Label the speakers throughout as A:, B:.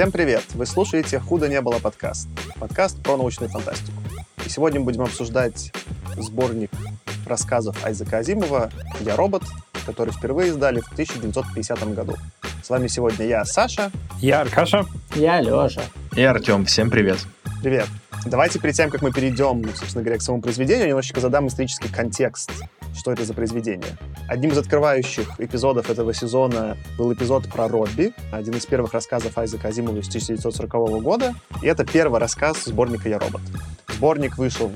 A: Всем привет! Вы слушаете «Худо не было» подкаст. Подкаст про научную фантастику. И сегодня мы будем обсуждать сборник рассказов Айзека Азимова «Я робот», который впервые издали в 1950 году. С вами сегодня я, Саша.
B: Я Аркаша.
C: Я Леша.
D: И Артем. Всем привет.
A: Привет. Давайте перед тем, как мы перейдем, собственно говоря, к самому произведению, немножечко задам исторический контекст, что это за произведение. Одним из открывающих эпизодов этого сезона был эпизод про Робби, один из первых рассказов Айзека Азимова из 1940 года. И это первый рассказ сборника «Я робот». Сборник вышел,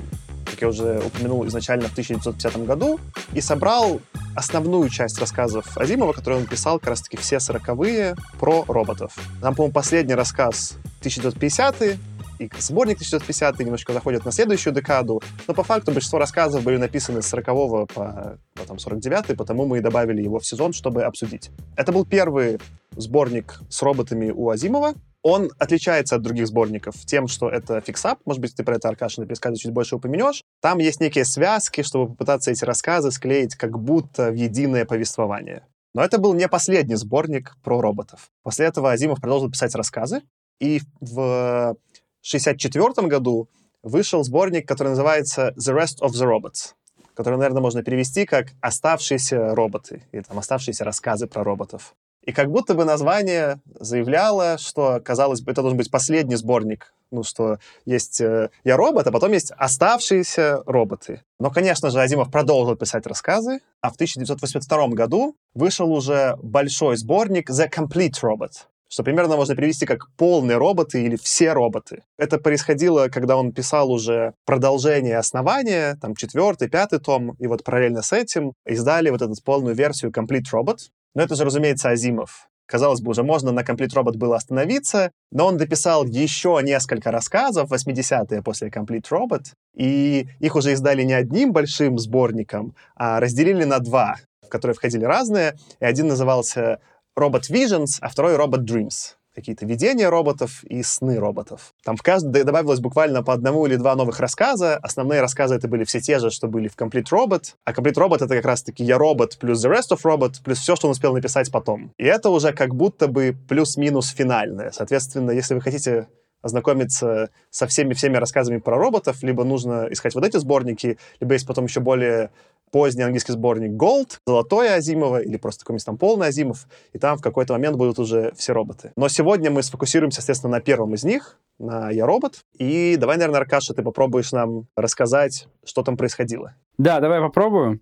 A: как я уже упомянул, изначально в 1950 году и собрал основную часть рассказов Азимова, которые он писал как раз-таки все сороковые про роботов. Там, по-моему, последний рассказ 1950 и сборник 1950 немножко заходит на следующую декаду, но по факту большинство рассказов были написаны с 40 по потом 49 потому мы и добавили его в сезон, чтобы обсудить. Это был первый сборник с роботами у Азимова. Он отличается от других сборников тем, что это fix-up. Может быть, ты про это, Аркаша, на пересказе чуть больше упомянешь. Там есть некие связки, чтобы попытаться эти рассказы склеить как будто в единое повествование. Но это был не последний сборник про роботов. После этого Азимов продолжил писать рассказы, и в 1964 году вышел сборник, который называется «The Rest of the Robots», который, наверное, можно перевести как «Оставшиеся роботы» или там «Оставшиеся рассказы про роботов». И как будто бы название заявляло, что, казалось бы, это должен быть последний сборник, ну, что есть э, «Я робот», а потом есть «Оставшиеся роботы». Но, конечно же, Азимов продолжил писать рассказы, а в 1982 году вышел уже большой сборник «The Complete Robot», что примерно можно перевести как «полные роботы» или «все роботы». Это происходило, когда он писал уже продолжение основания, там четвертый, пятый том, и вот параллельно с этим издали вот эту полную версию Complete Robot. Но это же, разумеется, Азимов. Казалось бы, уже можно на Complete Robot было остановиться, но он дописал еще несколько рассказов, 80-е после Complete Robot, и их уже издали не одним большим сборником, а разделили на два, в которые входили разные, и один назывался Робот Visions, а второй Робот Dreams какие-то видения роботов и сны роботов. Там в каждой добавилось буквально по одному или два новых рассказа. Основные рассказы это были все те же, что были в Complete Robot. А Complete Robot это как раз-таки я робот плюс The Rest of Robot плюс все, что он успел написать потом. И это уже как будто бы плюс-минус финальное. Соответственно, если вы хотите ознакомиться со всеми-всеми рассказами про роботов, либо нужно искать вот эти сборники, либо есть потом еще более поздний английский сборник Gold, золотой Азимова или просто какой-нибудь там полный Азимов, и там в какой-то момент будут уже все роботы. Но сегодня мы сфокусируемся, естественно, на первом из них, на «Я робот». И давай, наверное, Аркаша, ты попробуешь нам рассказать, что там происходило.
B: Да, давай попробую.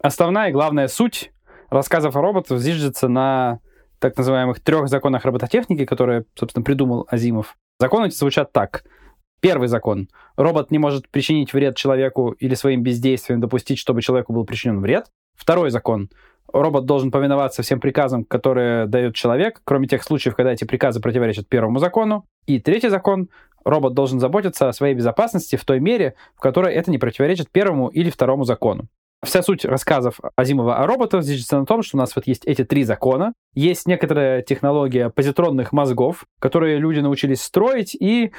B: Основная и главная суть рассказов о роботах зиждется на так называемых трех законах робототехники, которые, собственно, придумал Азимов. Законы эти звучат так. Первый закон. Робот не может причинить вред человеку или своим бездействием допустить, чтобы человеку был причинен вред. Второй закон. Робот должен повиноваться всем приказам, которые дает человек, кроме тех случаев, когда эти приказы противоречат первому закону. И третий закон. Робот должен заботиться о своей безопасности в той мере, в которой это не противоречит первому или второму закону. Вся суть рассказов Азимова о роботах зиждется на том, что у нас вот есть эти три закона, есть некоторая технология позитронных мозгов, которые люди научились строить, и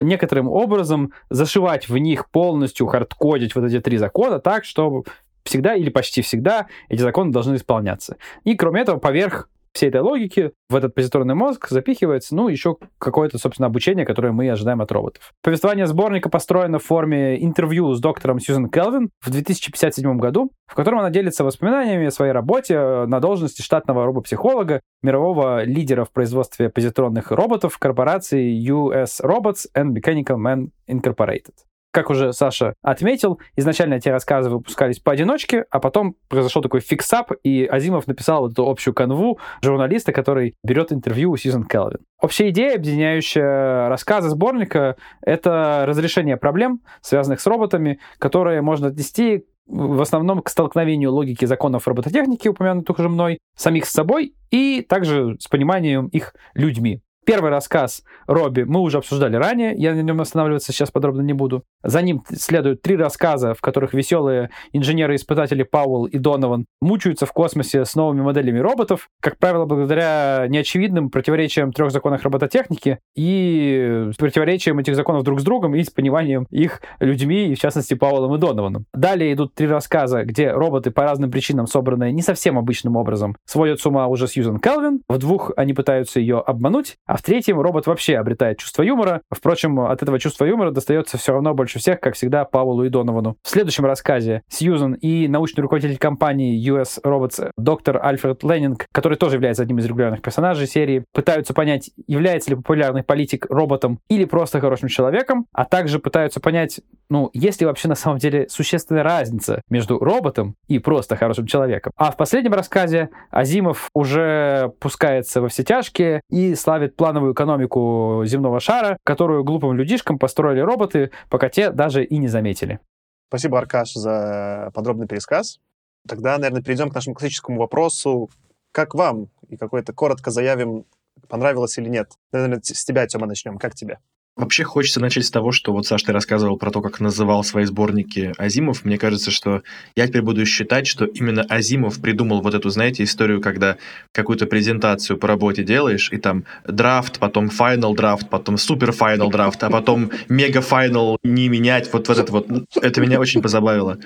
B: некоторым образом зашивать в них полностью, хардкодить вот эти три закона так, чтобы всегда или почти всегда эти законы должны исполняться. И кроме этого, поверх всей этой логики в этот позиторный мозг запихивается, ну, еще какое-то, собственно, обучение, которое мы ожидаем от роботов. Повествование сборника построено в форме интервью с доктором Сьюзен Келвин в 2057 году, в котором она делится воспоминаниями о своей работе на должности штатного робопсихолога, мирового лидера в производстве позитронных роботов корпорации US Robots and Mechanical Man Incorporated. Как уже Саша отметил, изначально эти рассказы выпускались поодиночке, а потом произошел такой fix-up, и Азимов написал вот эту общую канву журналиста, который берет интервью у Сьюзен Келвин. Общая идея, объединяющая рассказы сборника, это разрешение проблем, связанных с роботами, которые можно отнести в основном к столкновению логики законов робототехники, упомянутых уже мной, самих с собой, и также с пониманием их людьми. Первый рассказ Робби мы уже обсуждали ранее, я на нем останавливаться сейчас подробно не буду. За ним следуют три рассказа, в которых веселые инженеры-испытатели Пауэлл и Донован мучаются в космосе с новыми моделями роботов, как правило, благодаря неочевидным противоречиям трех законов робототехники и противоречиям этих законов друг с другом и с пониманием их людьми, и в частности Пауэллом и Донованом. Далее идут три рассказа, где роботы по разным причинам, собранные не совсем обычным образом, сводят с ума уже Сьюзен Келвин. В двух они пытаются ее обмануть, а А в третьем робот вообще обретает чувство юмора. Впрочем, от этого чувства юмора достается все равно больше всех, как всегда, Павлу и Доновану. В следующем рассказе Сьюзан и научный руководитель компании US Robots доктор Альфред Леннинг, который тоже является одним из регулярных персонажей серии, пытаются понять, является ли популярный политик роботом или просто хорошим человеком, а также пытаются понять, ну, есть ли вообще на самом деле существенная разница между роботом и просто хорошим человеком. А в последнем рассказе Азимов уже пускается во все тяжкие и славит плановую экономику земного шара, которую глупым людишкам построили роботы, пока те даже и не заметили.
A: Спасибо, Аркаш, за подробный пересказ. Тогда, наверное, перейдем к нашему классическому вопросу. Как вам? И какой-то коротко заявим, понравилось или нет. Наверное, с тебя, Тёма, начнем. Как тебе?
C: Вообще хочется начать с того, что вот, Саш, ты рассказывал про то, как называл свои сборники Азимов. Мне кажется, что я теперь буду считать, что именно Азимов придумал вот эту, знаете, историю, когда какую-то презентацию по работе делаешь, и там драфт, потом final драфт, потом супер final драфт, а потом мега final не менять. Вот, вот это вот. Это меня очень позабавило.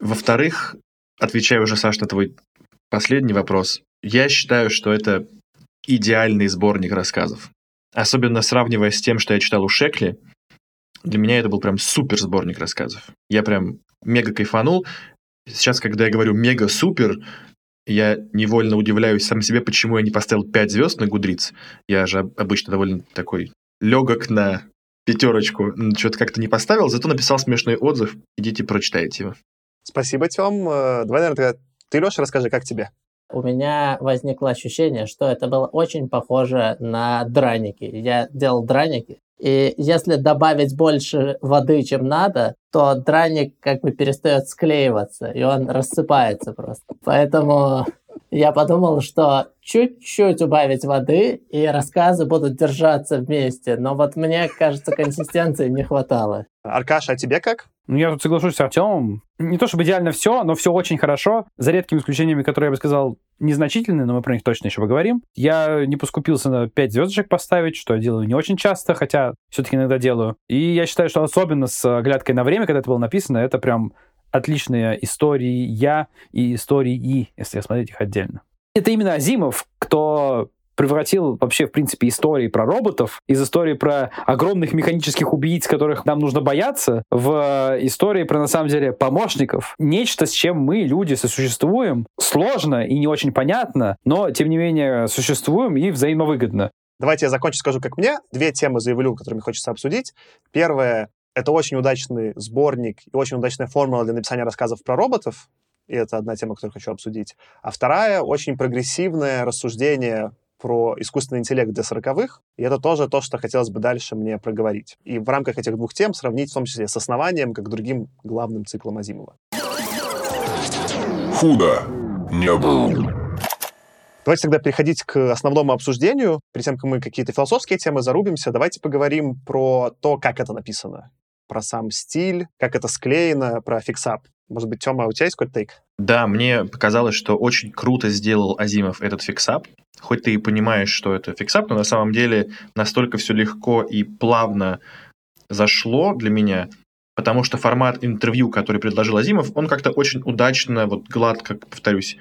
C: Во-вторых, отвечаю уже, Саш, на твой последний вопрос. Я считаю, что это идеальный сборник рассказов. Особенно сравнивая с тем, что я читал у Шекли, для меня это был прям супер сборник рассказов. Я прям мега кайфанул. Сейчас, когда я говорю мега-супер, я невольно удивляюсь сам себе, почему я не поставил 5 звезд на Гудриц. Я же обычно довольно такой легок на пятерочку. Что-то как-то не поставил, зато написал смешной отзыв. Идите прочитайте его.
A: Спасибо, Тём. Э, давай, наверное, ты, Леша, расскажи, как тебе?
D: У меня возникло ощущение, что это было очень похоже на драники. Я делал драники, и если добавить больше воды, чем надо, то драник как бы перестает склеиваться, и он рассыпается просто. Поэтому я подумал, что чуть-чуть убавить воды, и рассказы будут держаться вместе. Но вот мне, кажется, консистенции не хватало.
A: Аркаша, а тебе как?
B: Ну, я тут соглашусь с Артемом. Не то чтобы идеально все, но все очень хорошо. За редкими исключениями, которые я бы сказал, незначительные, но мы про них точно еще поговорим. Я не поскупился на 5 звездочек поставить, что я делаю не очень часто, хотя все-таки иногда делаю. И я считаю, что особенно с оглядкой на время, когда это было написано, это прям отличные истории я и истории и, если смотреть их отдельно. Это именно Азимов, кто превратил вообще, в принципе, истории про роботов из истории про огромных механических убийц, которых нам нужно бояться, в истории про, на самом деле, помощников. Нечто, с чем мы, люди, сосуществуем. Сложно и не очень понятно, но, тем не менее, существуем и взаимовыгодно.
A: Давайте я закончу, скажу, как мне. Две темы заявлю, которыми хочется обсудить. Первое — это очень удачный сборник и очень удачная формула для написания рассказов про роботов. И это одна тема, которую хочу обсудить. А вторая — очень прогрессивное рассуждение про искусственный интеллект для сороковых, и это тоже то, что хотелось бы дальше мне проговорить. И в рамках этих двух тем сравнить в том числе с основанием, как другим главным циклом Азимова.
E: Худо не было.
A: Давайте тогда переходить к основному обсуждению. Перед тем, как мы какие-то философские темы зарубимся, давайте поговорим про то, как это написано. Про сам стиль, как это склеено, про fix-up. Может быть, Тёма, у тебя есть какой-то take?
C: Да, мне показалось, что очень круто сделал Азимов этот fix-up. Хоть ты и понимаешь, что это fix-up, но на самом деле настолько все легко и плавно зашло для меня, потому что формат интервью, который предложил Азимов, он как-то очень удачно, вот гладко, повторюсь,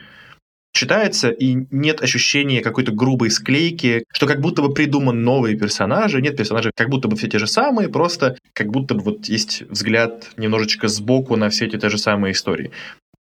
C: читается, и нет ощущения какой-то грубой склейки, что как будто бы придуман новые персонажи, нет персонажей, как будто бы все те же самые, просто как будто бы вот есть взгляд немножечко сбоку на все эти те же самые истории.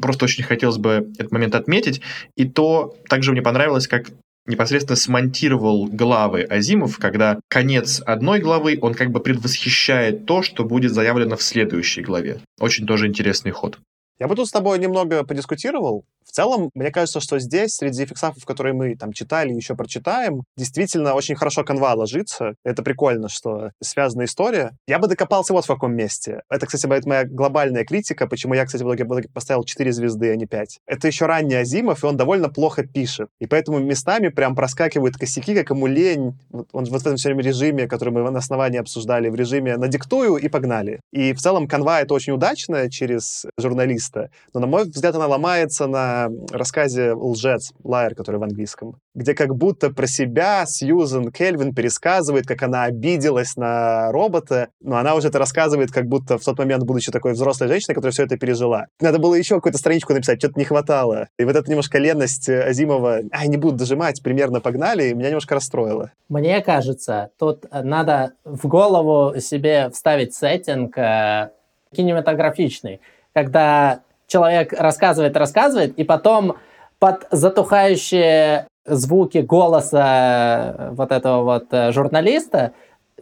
C: Просто очень хотелось бы этот момент отметить. И то также мне понравилось, как непосредственно смонтировал главы Азимов, когда конец одной главы, он как бы предвосхищает то, что будет заявлено в следующей главе. Очень тоже интересный ход.
A: Я бы тут с тобой немного подискутировал. Целом, мне кажется, что здесь, среди фиксапов, которые мы там читали и еще прочитаем, действительно очень хорошо канва ложится. Это прикольно, что связана история. Я бы докопался вот в каком месте. Это, кстати, будет моя глобальная критика, почему я, кстати, в итоге поставил 4 звезды, а не 5. Это еще ранний Азимов, и он довольно плохо пишет. И поэтому местами прям проскакивают косяки, как ему лень. Он вот в этом все время режиме, который мы на основании обсуждали, в режиме «надиктую» и погнали. И в целом канва это очень удачно через журналиста, но, на мой взгляд, она ломается на рассказе «Лжец», «Лайер», который в английском, где как будто про себя Сьюзен Кельвин пересказывает, как она обиделась на робота, но она уже это рассказывает, как будто в тот момент, будучи такой взрослой женщиной, которая все это пережила. Надо было еще какую-то страничку написать, что-то не хватало. И вот эта немножко ленность Азимова, ай, не буду дожимать, примерно погнали, меня немножко расстроило.
D: Мне кажется, тут надо в голову себе вставить сеттинг э, кинематографичный, когда человек рассказывает, рассказывает, и потом под затухающие звуки голоса э, вот этого вот э, журналиста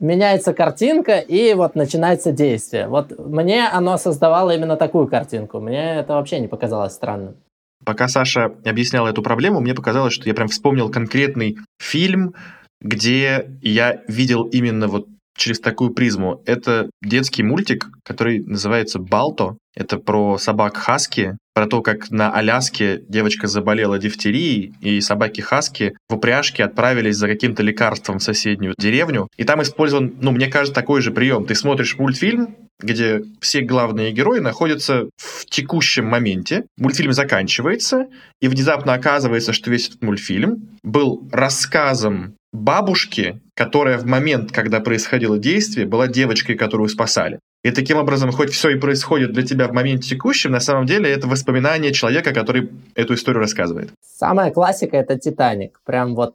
D: меняется картинка, и вот начинается действие. Вот мне оно создавало именно такую картинку. Мне это вообще не показалось странным.
C: Пока Саша объясняла эту проблему, мне показалось, что я прям вспомнил конкретный фильм, где я видел именно вот через такую призму. Это детский мультик, который называется «Балто». Это про собак Хаски, про то, как на Аляске девочка заболела дифтерией, и собаки Хаски в упряжке отправились за каким-то лекарством в соседнюю деревню. И там использован, ну, мне кажется, такой же прием. Ты смотришь мультфильм, где все главные герои находятся в текущем моменте. Мультфильм заканчивается, и внезапно оказывается, что весь этот мультфильм был рассказом бабушки, которая в момент, когда происходило действие, была девочкой, которую спасали. И таким образом, хоть все и происходит для тебя в моменте текущем, на самом деле это воспоминание человека, который эту историю рассказывает.
D: Самая классика — это «Титаник». Прям вот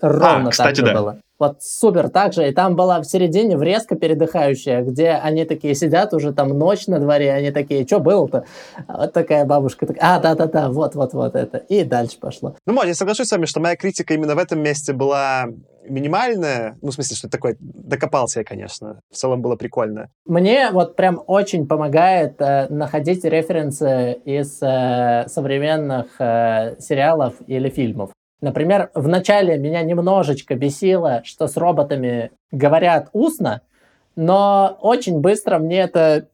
D: ровно
C: а, кстати,
D: так же
C: да.
D: было. Вот супер так же. И там была в середине врезка передыхающая, где они такие сидят, уже там ночь на дворе, они такие, что было-то? А Вот такая бабушка, такая, а, да-да-да, вот-вот-вот это. И дальше пошло.
A: Ну, может, я соглашусь с вами, что моя критика именно в этом месте была минимальная. Ну, в смысле, что такое, докопался я, конечно. В целом было прикольно.
D: Мне вот прям очень помогает э, находить референсы из э, современных э, сериалов или фильмов. Например, в начале меня немножечко бесило, что с роботами говорят устно, но очень быстро мне это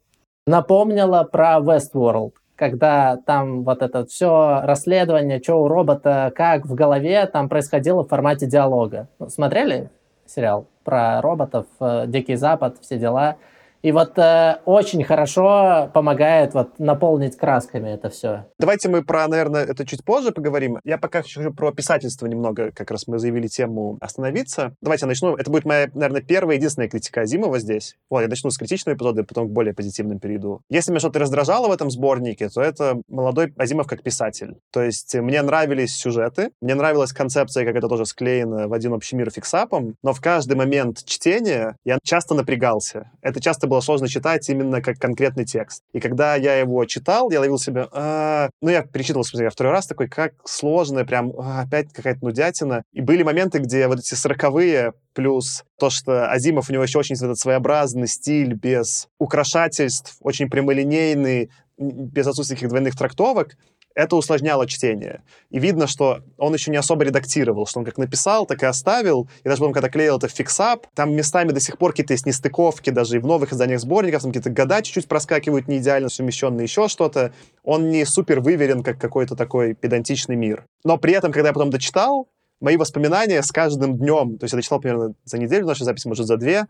D: напомнило про Westworld, когда там вот это все расследование, что у робота, как в голове, там происходило в формате диалога. Ну, смотрели сериал про роботов, э, Дикий Запад, все дела? И вот э, очень хорошо помогает вот наполнить красками это все.
A: Давайте мы про, наверное, это чуть позже поговорим. Я пока хочу про писательство немного, как раз мы заявили тему остановиться. Давайте я начну. Это будет моя, наверное, первая единственная критика Азимова здесь. Вот, я начну с критичного эпизода, потом к более позитивным перейду. Если меня что-то раздражало в этом сборнике, то это молодой Азимов как писатель. То есть мне нравились сюжеты, мне нравилась концепция, как это тоже склеено в один общий мир фиксапом, но в каждый момент чтения я часто напрягался. Это часто было сложно читать именно как конкретный текст. И когда я его читал, я ловил себя... «А...» Ну, я перечитывал, смотри, я второй раз такой, как сложно, прям «А, опять какая-то нудятина. И были моменты, где вот эти сороковые плюс то, что Азимов, у него еще очень этот своеобразный стиль, без украшательств, очень прямолинейный, без отсутствия каких двойных трактовок, это усложняло чтение. И видно, что он еще не особо редактировал, что он как написал, так и оставил. И даже потом, когда клеил это в fix-up, там местами до сих пор какие-то есть нестыковки, даже и в новых изданиях сборников, там какие-то года чуть-чуть проскакивают не идеально совмещенные, еще что-то. Он не супер выверен, как какой-то такой педантичный мир. Но при этом, когда я потом дочитал, мои воспоминания с каждым днем, то есть я дочитал примерно за неделю нашей записи, может, за две,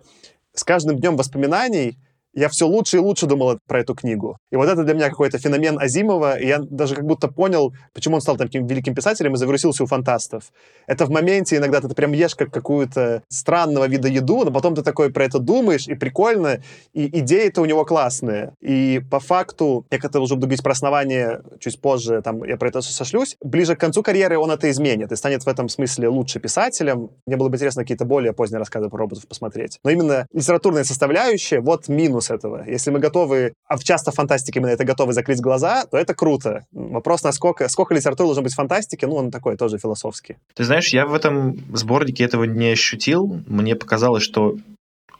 A: с каждым днем воспоминаний я все лучше и лучше думал про эту книгу. И вот это для меня какой-то феномен Азимова, и я даже как будто понял, почему он стал таким великим писателем и завирусился у фантастов. Это в моменте иногда ты прям ешь как какую-то странного вида еду, но потом ты такой про это думаешь, и прикольно, и идеи-то у него классные. И по факту, я когда уже буду говорить про основание чуть позже, там я про это сошлюсь, ближе к концу карьеры он это изменит и станет в этом смысле лучше писателем. Мне было бы интересно какие-то более поздние рассказы про роботов посмотреть. Но именно литературная составляющая, вот минус этого. Если мы готовы, а часто фантастике мы на это готовы закрыть глаза, то это круто. Вопрос, насколько сколько литературы должно быть фантастике, ну, он такой тоже философский.
C: Ты знаешь, я в этом сборнике этого не ощутил. Мне показалось, что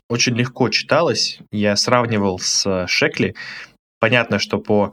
C: очень легко читалось. Я сравнивал с Шекли. Понятно, что по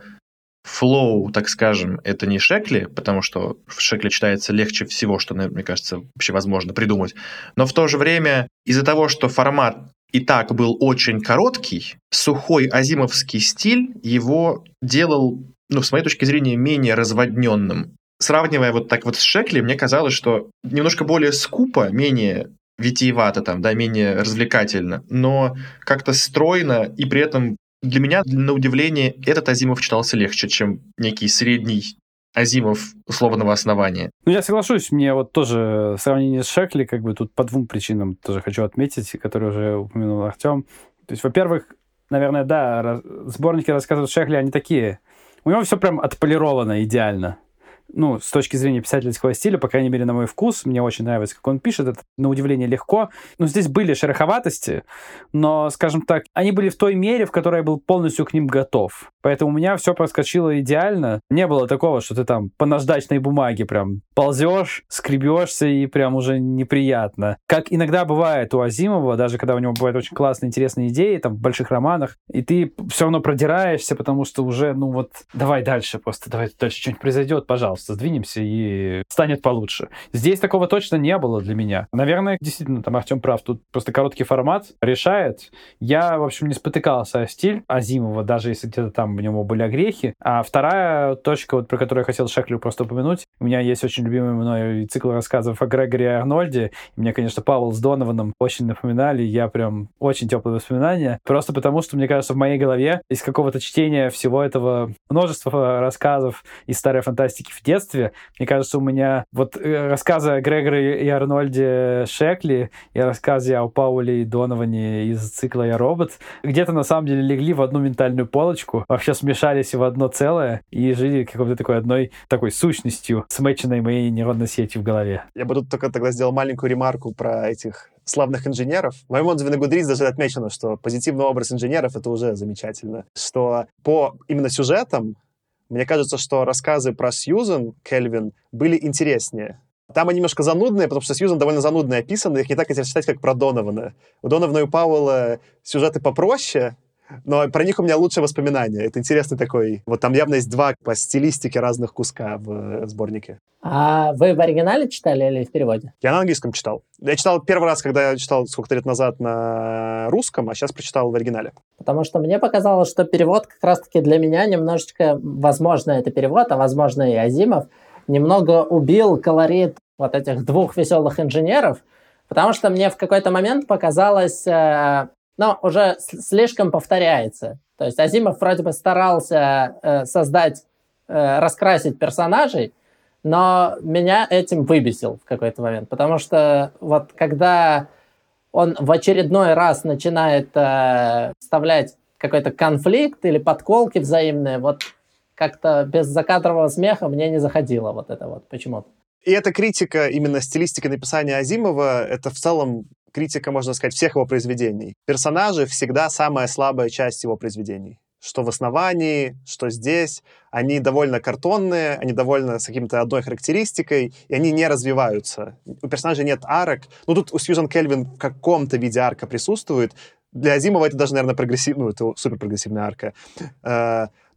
C: флоу, так скажем, это не Шекли, потому что в Шекли читается легче всего, что, мне кажется, вообще возможно придумать. Но в то же время из-за того, что формат и так был очень короткий, сухой азимовский стиль его делал, ну, с моей точки зрения, менее разводненным. Сравнивая вот так вот с Шекли, мне казалось, что немножко более скупо, менее витиевато там, да, менее развлекательно, но как-то стройно и при этом для меня, на удивление, этот Азимов читался легче, чем некий средний Азимов условного основания.
B: Ну, я соглашусь, мне вот тоже сравнение с Шекли, как бы тут по двум причинам тоже хочу отметить, которые уже упомянул Артем. То есть, во-первых, наверное, да, сборники рассказов Шекли, они такие. У него все прям отполировано идеально ну, с точки зрения писательского стиля, по крайней мере, на мой вкус, мне очень нравится, как он пишет, это, на удивление, легко. Ну, здесь были шероховатости, но, скажем так, они были в той мере, в которой я был полностью к ним готов. Поэтому у меня все проскочило идеально. Не было такого, что ты там по наждачной бумаге прям ползешь, скребешься и прям уже неприятно. Как иногда бывает у Азимова, даже когда у него бывают очень классные, интересные идеи, там, в больших романах, и ты все равно продираешься, потому что уже, ну вот, давай дальше просто, давай дальше что-нибудь произойдет, пожалуйста, сдвинемся и станет получше. Здесь такого точно не было для меня. Наверное, действительно, там Артем прав, тут просто короткий формат решает. Я, в общем, не спотыкался о стиль Азимова, даже если где-то там у него были огрехи. А вторая точка, вот про которую я хотел Шеклю просто упомянуть, у меня есть очень любимый мной цикл рассказов о Грегоре и Арнольде. И мне, конечно, Павел с Донованом очень напоминали. Я прям очень теплые воспоминания. Просто потому, что, мне кажется, в моей голове из какого-то чтения всего этого множества рассказов из старой фантастики в детстве, мне кажется, у меня вот э, рассказы о Грегоре и Арнольде Шекли и рассказы о Пауле и Доноване из цикла «Я робот» где-то на самом деле легли в одну ментальную полочку, вообще смешались в одно целое и жили какой-то такой одной такой сущностью, смеченной моей нейронной сетью в голове.
A: Я бы тут только тогда сделал маленькую ремарку про этих славных инженеров. В моем отзыве на Goodreads даже отмечено, что позитивный образ инженеров — это уже замечательно. Что по именно сюжетам мне кажется, что рассказы про Сьюзен Кельвин были интереснее. Там они немножко занудные, потому что Сьюзан довольно занудно описаны, их не так интересно читать, как про Донована. У Донована и Пауэлла сюжеты попроще, но про них у меня лучшее воспоминание. Это интересный такой... Вот там явно есть два по стилистике разных куска в э, сборнике.
D: А вы в оригинале читали или в переводе?
A: Я на английском читал. Я читал первый раз, когда я читал сколько-то лет назад на русском, а сейчас прочитал в оригинале.
D: Потому что мне показалось, что перевод как раз-таки для меня немножечко, возможно, это перевод, а возможно и Азимов, немного убил колорит вот этих двух веселых инженеров, потому что мне в какой-то момент показалось, э, но уже слишком повторяется. То есть Азимов вроде бы старался э, создать, э, раскрасить персонажей, но меня этим выбесил в какой-то момент, потому что вот когда он в очередной раз начинает э, вставлять какой-то конфликт или подколки взаимные, вот как-то без закадрового смеха мне не заходило вот это вот почему-то.
A: И эта критика именно стилистики написания Азимова, это в целом критика, можно сказать, всех его произведений. Персонажи всегда самая слабая часть его произведений. Что в основании, что здесь. Они довольно картонные, они довольно с каким-то одной характеристикой, и они не развиваются. У персонажей нет арок. Ну, тут у Сьюзан Кельвин в каком-то виде арка присутствует. Для Азимова это даже, наверное, прогрессивная, ну, это супер прогрессивная арка.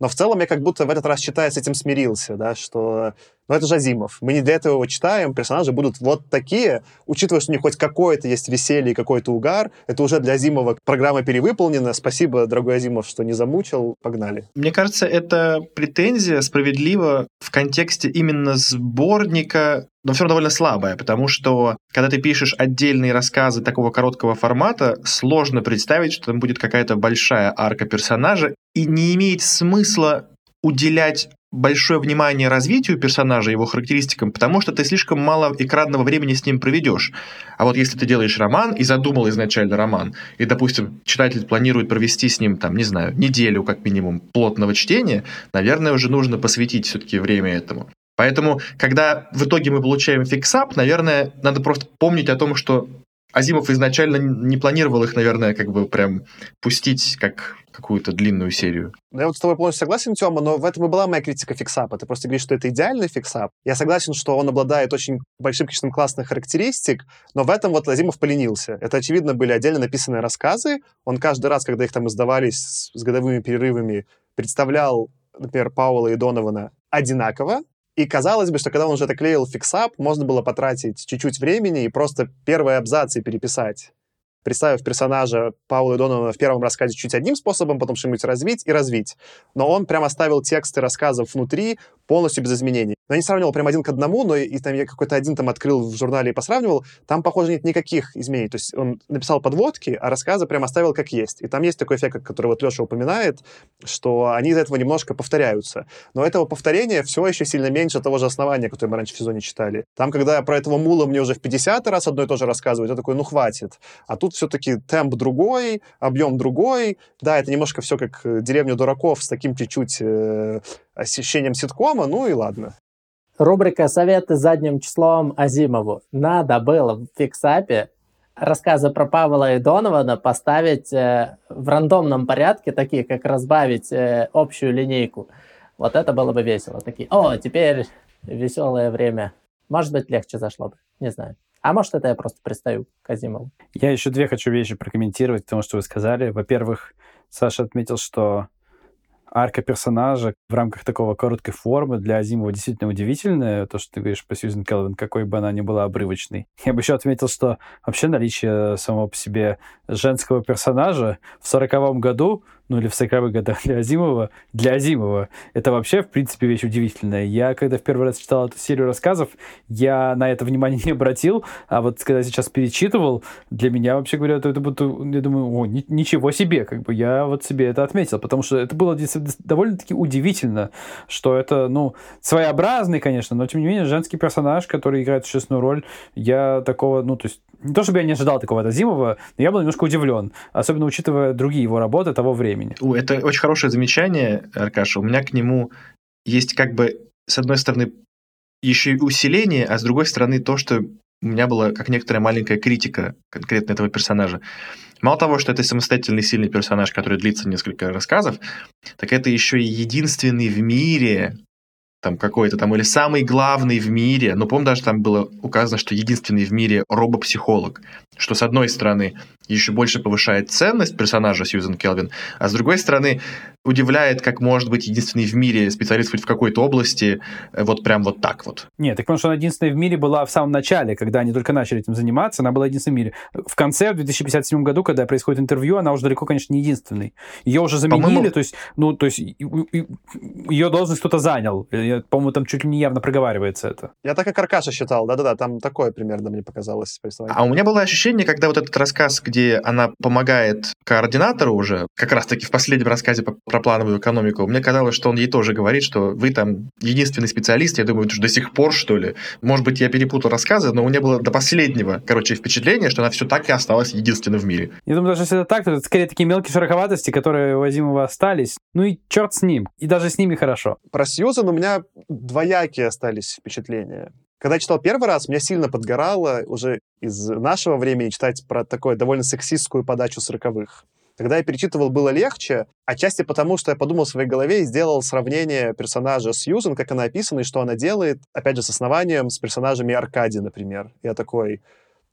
A: Но в целом я как будто в этот раз, читая, с этим смирился, да, что ну, это же Азимов. Мы не для этого его читаем, персонажи будут вот такие, учитывая, что у них хоть какое-то есть веселье и какой-то угар, это уже для Азимова программа перевыполнена. Спасибо, дорогой Азимов, что не замучил. Погнали.
C: Мне кажется, эта претензия справедлива в контексте именно сборника но все равно довольно слабая, потому что когда ты пишешь отдельные рассказы такого короткого формата, сложно представить, что там будет какая-то большая арка персонажа, и не имеет смысла уделять большое внимание развитию персонажа, его характеристикам, потому что ты слишком мало экранного времени с ним проведешь. А вот если ты делаешь роман и задумал изначально роман, и, допустим, читатель планирует провести с ним, там, не знаю, неделю как минимум плотного чтения, наверное, уже нужно посвятить все-таки время этому. Поэтому, когда в итоге мы получаем fix-up, наверное, надо просто помнить о том, что Азимов изначально не планировал их, наверное, как бы прям пустить как какую-то длинную серию.
A: Ну, я вот с тобой полностью согласен, Тёма, но в этом и была моя критика fix-up а. Ты просто говоришь, что это идеальный fix-up. Я согласен, что он обладает очень большим количеством классных характеристик, но в этом вот Азимов поленился. Это, очевидно, были отдельно написанные рассказы. Он каждый раз, когда их там издавались с годовыми перерывами, представлял, например, Пауэлла и Донована одинаково, и казалось бы, что когда он уже это клеил fix-up, можно было потратить чуть-чуть времени и просто первые абзацы переписать. Представив персонажа Паула Донована в первом рассказе чуть одним способом, потом что-нибудь развить и развить. Но он прям оставил тексты рассказов внутри полностью без изменений. Но я не сравнивал прям один к одному, но и там я какой-то один там открыл в журнале и посравнивал, там, похоже, нет никаких изменений. То есть он написал подводки, а рассказы прям оставил как есть. И там есть такой эффект, который вот Леша упоминает, что они из этого немножко повторяются. Но этого повторения все еще сильно меньше того же основания, которое мы раньше в сезоне читали. Там, когда про этого мула мне уже в 50 раз одно и то же рассказывают, я такой, ну хватит. А тут все-таки темп другой, объем другой. Да, это немножко все как э, «Деревня дураков» с таким чуть-чуть э, ощущением ситкома, ну и ладно.
D: Рубрика «Советы задним числом Азимову». Надо было в фиксапе рассказы про Павла и Донована поставить э, в рандомном порядке, такие как разбавить э, общую линейку. Вот это было бы весело. Такие, о, теперь веселое время. Может быть, легче зашло бы. Не знаю. А может, это я просто пристаю к Азимову.
B: Я еще две хочу вещи прокомментировать, потому что вы сказали. Во-первых, Саша отметил, что арка персонажа в рамках такого короткой формы для Азимова действительно удивительная. То, что ты говоришь по Сьюзен Келвин, какой бы она ни была обрывочной. Я бы еще отметил, что вообще наличие самого по себе женского персонажа в сороковом году ну или в 40-х годах для Азимова, для Азимова, это вообще, в принципе, вещь удивительная. Я, когда в первый раз читал эту серию рассказов, я на это внимание не обратил, а вот когда сейчас перечитывал, для меня, вообще говоря, это, это будто, я думаю, о, ни, ничего себе, как бы я вот себе это отметил, потому что это было довольно-таки удивительно, что это, ну, своеобразный, конечно, но, тем не менее, женский персонаж, который играет существенную роль, я такого, ну, то есть, не то чтобы я не ожидал такого от Азимова, но я был немножко удивлен, особенно учитывая другие его работы того времени времени.
C: Это очень хорошее замечание, Аркаша. У меня к нему есть как бы, с одной стороны, еще и усиление, а с другой стороны то, что у меня была как некоторая маленькая критика конкретно этого персонажа. Мало того, что это самостоятельный сильный персонаж, который длится несколько рассказов, так это еще и единственный в мире там какой-то там, или самый главный в мире, но, помню, даже там было указано, что единственный в мире робопсихолог, что, с одной стороны, еще больше повышает ценность персонажа Сьюзен Келвин, а с другой стороны, удивляет, как может быть единственный в мире специалист в какой-то области, э, вот прям вот так вот.
B: Нет, так потому что она единственная в мире была в самом начале, когда они только начали этим заниматься, она была единственной в мире. В конце, в 2057 году, когда происходит интервью, она уже далеко, конечно, не единственной. Ее уже заменили, то есть, ну, то есть ее должность кто-то занял. По-моему, там чуть ли не явно проговаривается это.
A: Я так и Каркаша считал, да-да-да, там такое примерно мне показалось.
C: А у меня было ощущение, когда вот этот рассказ, где она помогает координатору уже, как раз-таки в последнем рассказе про плановую экономику, мне казалось, что он ей тоже говорит, что вы там единственный специалист, я думаю, до сих пор, что ли. Может быть, я перепутал рассказы, но у меня было до последнего, короче, впечатление, что она все так и осталась единственной в мире.
B: Я думаю, даже если это так, то это скорее такие мелкие шероховатости, которые у Азимова остались. Ну и черт с ним. И даже с ними хорошо.
A: Про Сьюзан у меня двоякие остались впечатления. Когда читал первый раз, меня сильно подгорало уже из нашего времени читать про такую довольно сексистскую подачу сороковых. Когда я перечитывал, было легче, отчасти потому, что я подумал в своей голове и сделал сравнение персонажа Сьюзен, как она описана и что она делает, опять же, с основанием, с персонажами Аркади, например. Я такой,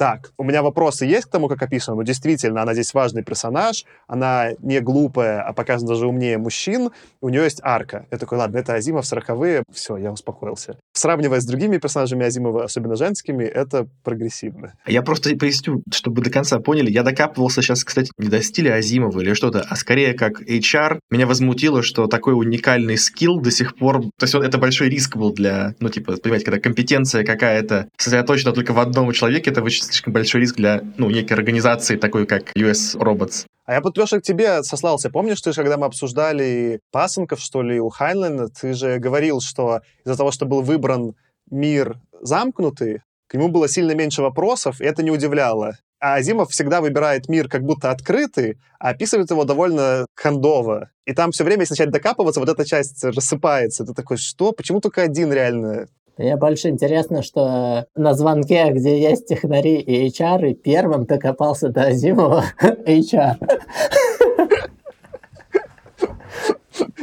A: так, у меня вопросы есть к тому, как описано, но действительно, она здесь важный персонаж, она не глупая, а показана даже умнее мужчин, у нее есть арка. Я такой, ладно, это Азимов, сороковые, все, я успокоился. Сравнивая с другими персонажами Азимова, особенно женскими, это прогрессивно.
C: Я просто поясню, чтобы до конца поняли, я докапывался сейчас, кстати, не до стиля Азимова или что-то, а скорее как HR. Меня возмутило, что такой уникальный скилл до сих пор... То есть это большой риск был для, ну, типа, понимаете, когда компетенция какая-то сосредоточена только в одном человеке, это очень слишком большой риск для, ну, некой организации, такой как US Robots.
A: А я, Леша, к тебе сослался. Помнишь, ты, когда мы обсуждали пасынков, что ли, у Хайнлена, ты же говорил, что из-за того, что был выбран мир замкнутый, к нему было сильно меньше вопросов, и это не удивляло. А Азимов всегда выбирает мир как будто открытый, а описывает его довольно хандово. И там все время, если начать докапываться, вот эта часть рассыпается. Ты такой, что? Почему только один реально
D: мне больше интересно, что на звонке, где есть технари и HR, и первым докопался до Азимова HR.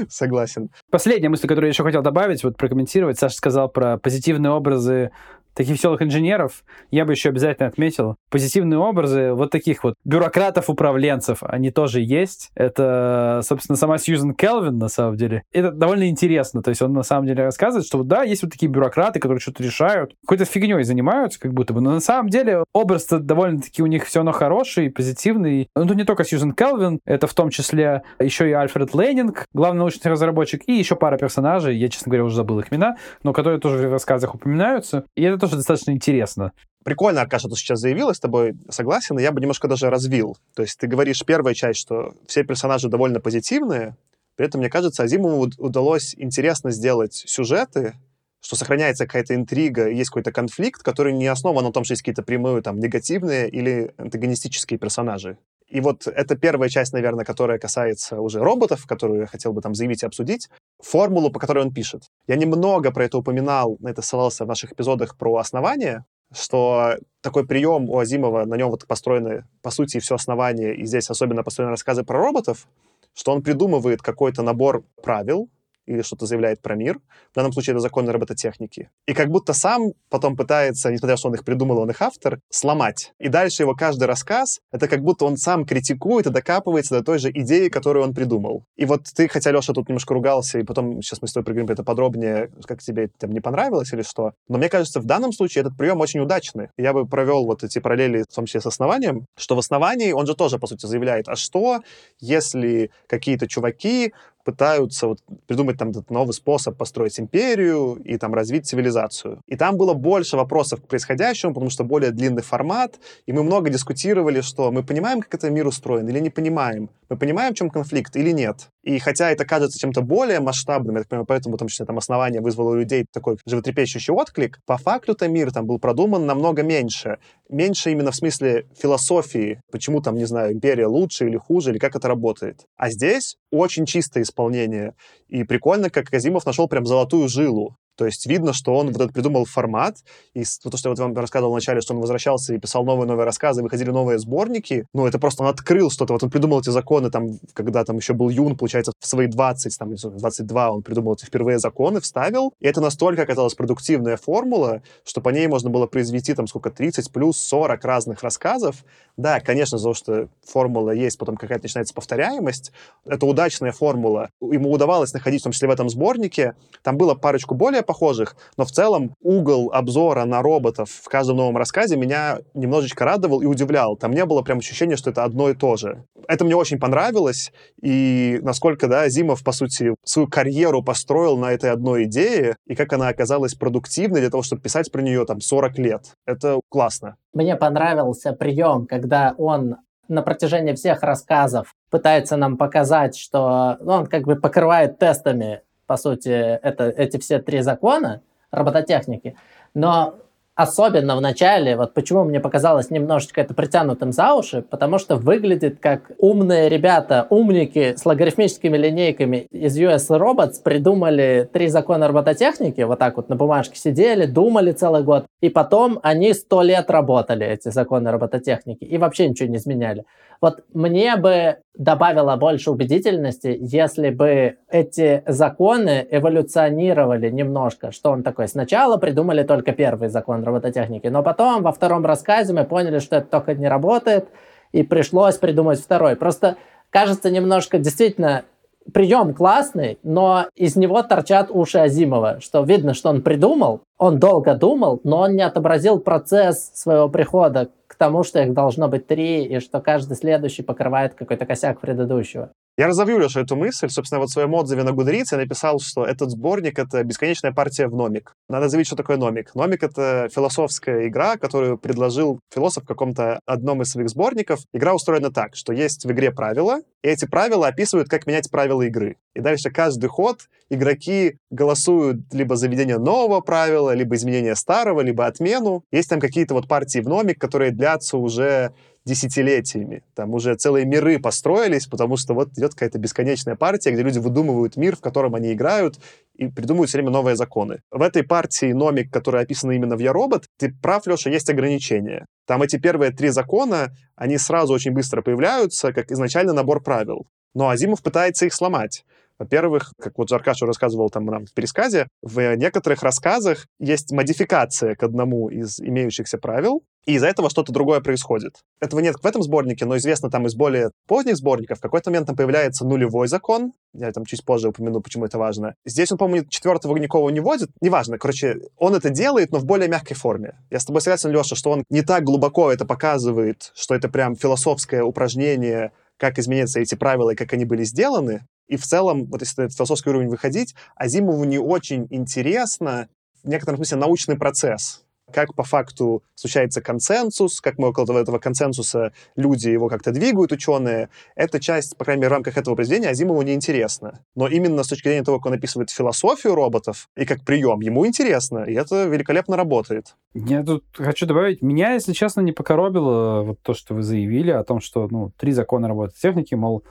A: Согласен.
B: Последняя мысль, которую я еще хотел добавить, вот прокомментировать. Саша сказал про позитивные образы таких веселых инженеров, я бы еще обязательно отметил позитивные образы вот таких вот бюрократов-управленцев. Они тоже есть. Это, собственно, сама Сьюзен Келвин, на самом деле. Это довольно интересно. То есть он, на самом деле, рассказывает, что да, есть вот такие бюрократы, которые что-то решают, какой-то фигней занимаются, как будто бы. Но на самом деле образ довольно-таки у них все равно хороший, позитивный. Ну, тут не только Сьюзен Келвин, это в том числе еще и Альфред Лейнинг, главный научный разработчик, и еще пара персонажей, я, честно говоря, уже забыл их имена, но которые тоже в рассказах упоминаются. И это тоже достаточно интересно.
A: Прикольно, Аркаша, ты сейчас заявил, я с тобой согласен, и я бы немножко даже развил. То есть ты говоришь первая часть, что все персонажи довольно позитивные, при этом, мне кажется, Азимову удалось интересно сделать сюжеты, что сохраняется какая-то интрига, есть какой-то конфликт, который не основан на том, что есть какие-то прямые там негативные или антагонистические персонажи. И вот это первая часть, наверное, которая касается уже роботов, которую я хотел бы там заявить и обсудить, формулу, по которой он пишет. Я немного про это упоминал, на это ссылался в наших эпизодах про основание, что такой прием у Азимова, на нем вот построены, по сути, все основание, и здесь особенно построены рассказы про роботов, что он придумывает какой-то набор правил, или что-то заявляет про мир. В данном случае это законы робототехники. И как будто сам потом пытается, несмотря на то, что он их придумал, он их автор, сломать. И дальше его каждый рассказ, это как будто он сам критикует и докапывается до той же идеи, которую он придумал. И вот ты, хотя, Леша, тут немножко ругался, и потом сейчас мы с тобой поговорим это подробнее, как тебе там не понравилось или что. Но мне кажется, в данном случае этот прием очень удачный. Я бы провел вот эти параллели, в том числе с основанием, что в основании он же тоже, по сути, заявляет, а что, если какие-то чуваки пытаются вот придумать там этот новый способ построить империю и там развить цивилизацию. И там было больше вопросов к происходящему, потому что более длинный формат, и мы много дискутировали, что мы понимаем, как этот мир устроен или не понимаем, мы понимаем, в чем конфликт или нет. И хотя это кажется чем-то более масштабным, я так понимаю, поэтому, в том там основание вызвало у людей такой животрепещущий отклик, по факту-то мир там был продуман намного меньше. Меньше именно в смысле философии, почему там, не знаю, империя лучше или хуже, или как это работает. А здесь очень чистое исполнение. И прикольно, как Казимов нашел прям золотую жилу. То есть видно, что он вот этот придумал формат, и то, что я вот вам рассказывал вначале, что он возвращался и писал новые новые рассказы, выходили новые сборники, ну, это просто он открыл что-то, вот он придумал эти законы, там, когда там еще был Юн, получается, в свои 20, там, 22 он придумал эти впервые законы, вставил, и это настолько оказалась продуктивная формула, что по ней можно было произвести, там, сколько, 30 плюс 40 разных рассказов. Да, конечно, за то, что формула есть, потом какая-то начинается повторяемость, это удачная формула. Ему удавалось находить, в том числе в этом сборнике, там было парочку более похожих, но в целом угол обзора на роботов в каждом новом рассказе меня немножечко радовал и удивлял. Там не было прям ощущения, что это одно и то же. Это мне очень понравилось, и насколько, да, Зимов, по сути, свою карьеру построил на этой одной идее, и как она оказалась продуктивной для того, чтобы писать про нее там 40 лет. Это классно.
D: Мне понравился прием, когда он на протяжении всех рассказов пытается нам показать, что ну, он как бы покрывает тестами по сути, это, эти все три закона робототехники. Но особенно в начале, вот почему мне показалось немножечко это притянутым за уши, потому что выглядит как умные ребята, умники с логарифмическими линейками из US Robots придумали три закона робототехники, вот так вот на бумажке сидели, думали целый год, и потом они сто лет работали, эти законы робототехники, и вообще ничего не изменяли. Вот мне бы добавило больше убедительности, если бы эти законы эволюционировали немножко. Что он такой? Сначала придумали только первый закон робототехники, но потом во втором рассказе мы поняли, что это только не работает, и пришлось придумать второй. Просто кажется немножко действительно прием классный, но из него торчат уши Азимова, что видно, что он придумал, он долго думал, но он не отобразил процесс своего прихода тому, что их должно быть три, и что каждый следующий покрывает какой-то косяк предыдущего.
A: Я разовью, Леша, эту мысль. Собственно, вот в своем отзыве на Goodreads я написал, что этот сборник — это бесконечная партия в номик. Надо заявить, что такое номик. Номик — это философская игра, которую предложил философ в каком-то одном из своих сборников. Игра устроена так, что есть в игре правила, и эти правила описывают, как менять правила игры. И дальше каждый ход игроки голосуют либо за введение нового правила, либо изменение старого, либо отмену. Есть там какие-то вот партии в номик, которые длятся уже десятилетиями. Там уже целые миры построились, потому что вот идет какая-то бесконечная партия, где люди выдумывают мир, в котором они играют, и придумывают все время новые законы. В этой партии номик, которая описана именно в Я робот, ты прав, Леша, есть ограничения. Там эти первые три закона, они сразу очень быстро появляются, как изначально набор правил. Но Азимов пытается их сломать. Во-первых, как вот Аркаша рассказывал там нам в пересказе, в некоторых рассказах есть модификация к одному из имеющихся правил, и из-за этого что-то другое происходит. Этого нет в этом сборнике, но известно там из более поздних сборников. В какой-то момент там появляется нулевой закон. Я там чуть позже упомяну, почему это важно. Здесь он, по-моему, четвертого никого не вводит. Неважно, короче, он это делает, но в более мягкой форме. Я с тобой согласен, Леша, что он не так глубоко это показывает, что это прям философское упражнение, как изменятся эти правила и как они были сделаны. И в целом, вот если на философский уровень выходить, Азимову не очень интересно в некотором смысле научный процесс как по факту случается консенсус, как мы около этого консенсуса люди его как-то двигают, ученые. Эта часть, по крайней мере, в рамках этого произведения Азимову не интересна. Но именно с точки зрения того, как он описывает философию роботов и как прием, ему интересно, и это великолепно работает.
B: Я тут хочу добавить, меня, если честно, не покоробило вот то, что вы заявили о том, что ну, три закона работы техники, мол,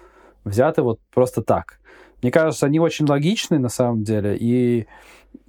B: взяты вот просто так. Мне кажется, они очень логичны на самом деле, и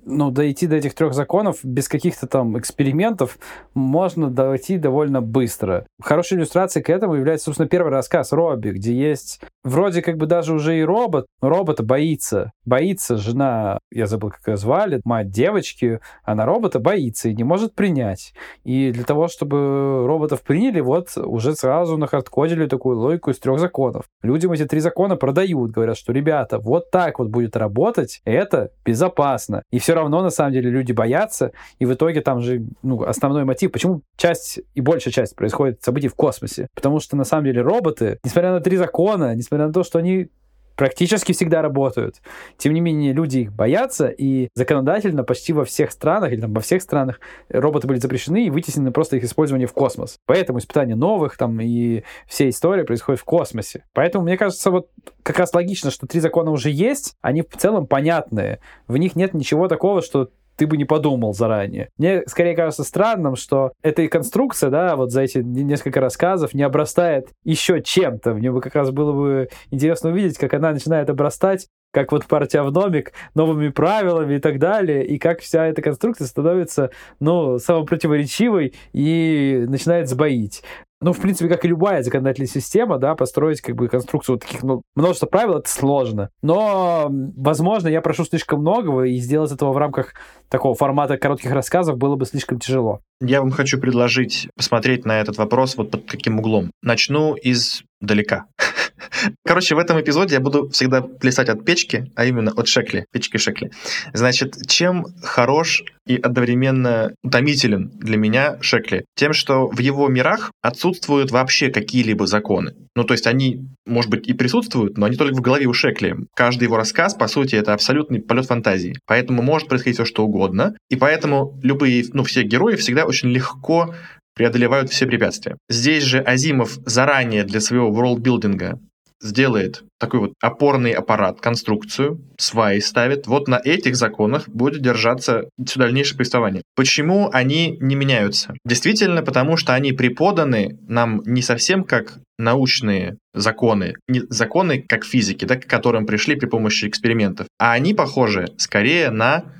B: ну, дойти до этих трех законов без каких-то там экспериментов можно дойти довольно быстро. Хорошей иллюстрацией к этому является, собственно, первый рассказ Робби, где есть вроде как бы даже уже и робот, но робота боится. Боится жена, я забыл, как ее звали, мать девочки, она робота боится и не может принять. И для того, чтобы роботов приняли, вот уже сразу нахардкодили такую логику из трех законов. Людям эти три закона продают, говорят, что, ребята, вот так вот будет работать, это безопасно. И все равно, на самом деле, люди боятся, и в итоге там же ну, основной мотив, почему часть и большая часть происходит событий в космосе. Потому что, на самом деле, роботы, несмотря на три закона, несмотря на то, что они практически всегда работают. Тем не менее, люди их боятся, и законодательно почти во всех странах, или там во всех странах роботы были запрещены и вытеснены просто их использование в космос. Поэтому испытание новых там и все истории происходят в космосе. Поэтому, мне кажется, вот как раз логично, что три закона уже есть, они в целом понятные. В них нет ничего такого, что ты бы не подумал заранее. Мне скорее кажется странным, что эта конструкция, да, вот за эти несколько рассказов не обрастает еще чем-то. Мне бы как раз было бы интересно увидеть, как она начинает обрастать как вот партия в номик, новыми правилами и так далее, и как вся эта конструкция становится, ну, самопротиворечивой и начинает сбоить. Ну, в принципе, как и любая законодательная система, да, построить как бы конструкцию вот таких, ну, множество правил, это сложно. Но, возможно, я прошу слишком многого, и сделать этого в рамках такого формата коротких рассказов было бы слишком тяжело.
C: Я вам хочу предложить посмотреть на этот вопрос вот под каким углом. Начну издалека. Короче, в этом эпизоде я буду всегда плясать от печки, а именно от шекли, печки шекли. Значит, чем хорош и одновременно утомителен для меня шекли? Тем, что в его мирах отсутствуют вообще какие-либо законы. Ну, то есть они, может быть, и присутствуют, но они только в голове у Шекли. Каждый его рассказ, по сути, это абсолютный полет фантазии. Поэтому может происходить все, что угодно. И поэтому любые, ну, все герои всегда очень легко преодолевают все препятствия. Здесь же Азимов заранее для своего ворлдбилдинга сделает такой вот опорный аппарат, конструкцию, сваи ставит. Вот на этих законах будет держаться все дальнейшее повествование. Почему они не меняются? Действительно, потому что они преподаны нам не совсем как научные законы, не законы как физики, да, к которым пришли при помощи экспериментов, а они похожи скорее на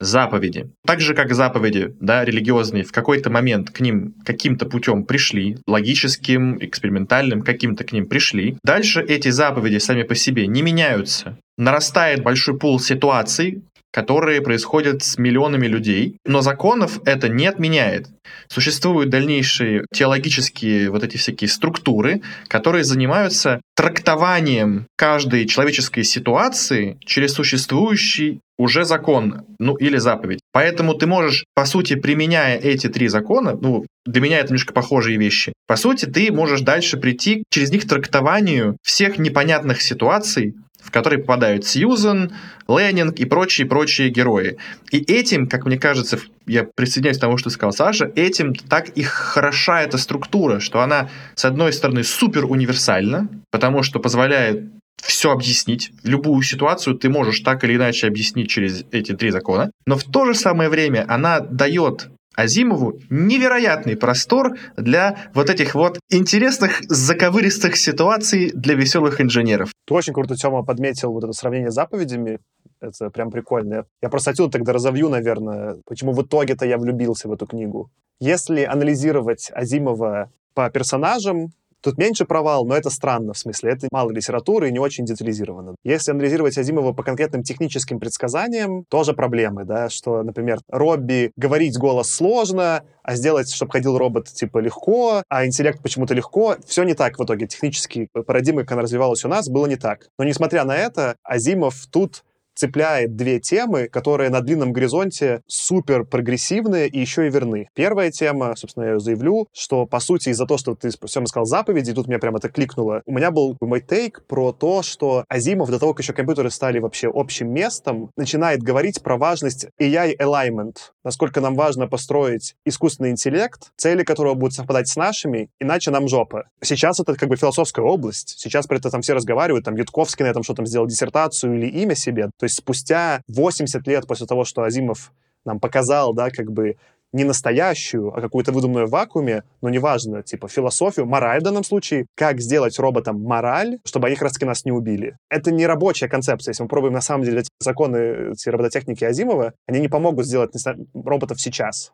C: заповеди. Так же, как заповеди, да, религиозные, в какой-то момент к ним каким-то путем пришли, логическим, экспериментальным, каким-то к ним пришли. Дальше эти заповеди сами по себе не меняются. Нарастает большой пул ситуаций, которые происходят с миллионами людей, но законов это не отменяет. Существуют дальнейшие теологические вот эти всякие структуры, которые занимаются трактованием каждой человеческой ситуации через существующий уже закон, ну или заповедь. Поэтому ты можешь, по сути, применяя эти три закона, ну, для меня это немножко похожие вещи, по сути, ты можешь дальше прийти через них к трактованию всех непонятных ситуаций, в которые попадают Сьюзен, Леннинг и прочие-прочие герои. И этим, как мне кажется, я присоединяюсь к тому, что сказал Саша, этим так и хороша эта структура, что она, с одной стороны, супер универсальна, потому что позволяет все объяснить. Любую ситуацию ты можешь так или иначе объяснить через эти три закона. Но в то же самое время она дает Азимову невероятный простор для вот этих вот интересных заковыристых ситуаций для веселых инженеров.
A: Ты очень круто, Тёма, подметил вот это сравнение с заповедями. Это прям прикольно. Я просто отсюда тогда разовью, наверное, почему в итоге-то я влюбился в эту книгу. Если анализировать Азимова по персонажам, Тут меньше провал, но это странно, в смысле, это мало литературы и не очень детализировано. Если анализировать Азимова по конкретным техническим предсказаниям, тоже проблемы, да, что, например, Робби говорить голос сложно, а сделать, чтобы ходил робот, типа, легко, а интеллект почему-то легко. Все не так в итоге. Технические парадигмы, как она развивалась у нас, было не так. Но, несмотря на это, Азимов тут цепляет две темы, которые на длинном горизонте супер прогрессивные и еще и верны. Первая тема, собственно, я ее заявлю, что, по сути, из-за того, что ты всем сказал заповеди, тут меня прямо это кликнуло, у меня был мой тейк про то, что Азимов до того, как еще компьютеры стали вообще общим местом, начинает говорить про важность AI alignment, насколько нам важно построить искусственный интеллект, цели которого будут совпадать с нашими, иначе нам жопа. Сейчас это как бы философская область, сейчас про это там все разговаривают, там Ютковский на этом что-то сделал диссертацию или имя себе, то есть спустя 80 лет после того, что Азимов нам показал, да, как бы не настоящую, а какую-то выдуманную в вакууме, но неважно, типа философию, мораль в данном случае, как сделать роботам мораль, чтобы они как раз нас не убили. Это не рабочая концепция. Если мы пробуем на самом деле законы эти робототехники Азимова, они не помогут сделать роботов сейчас.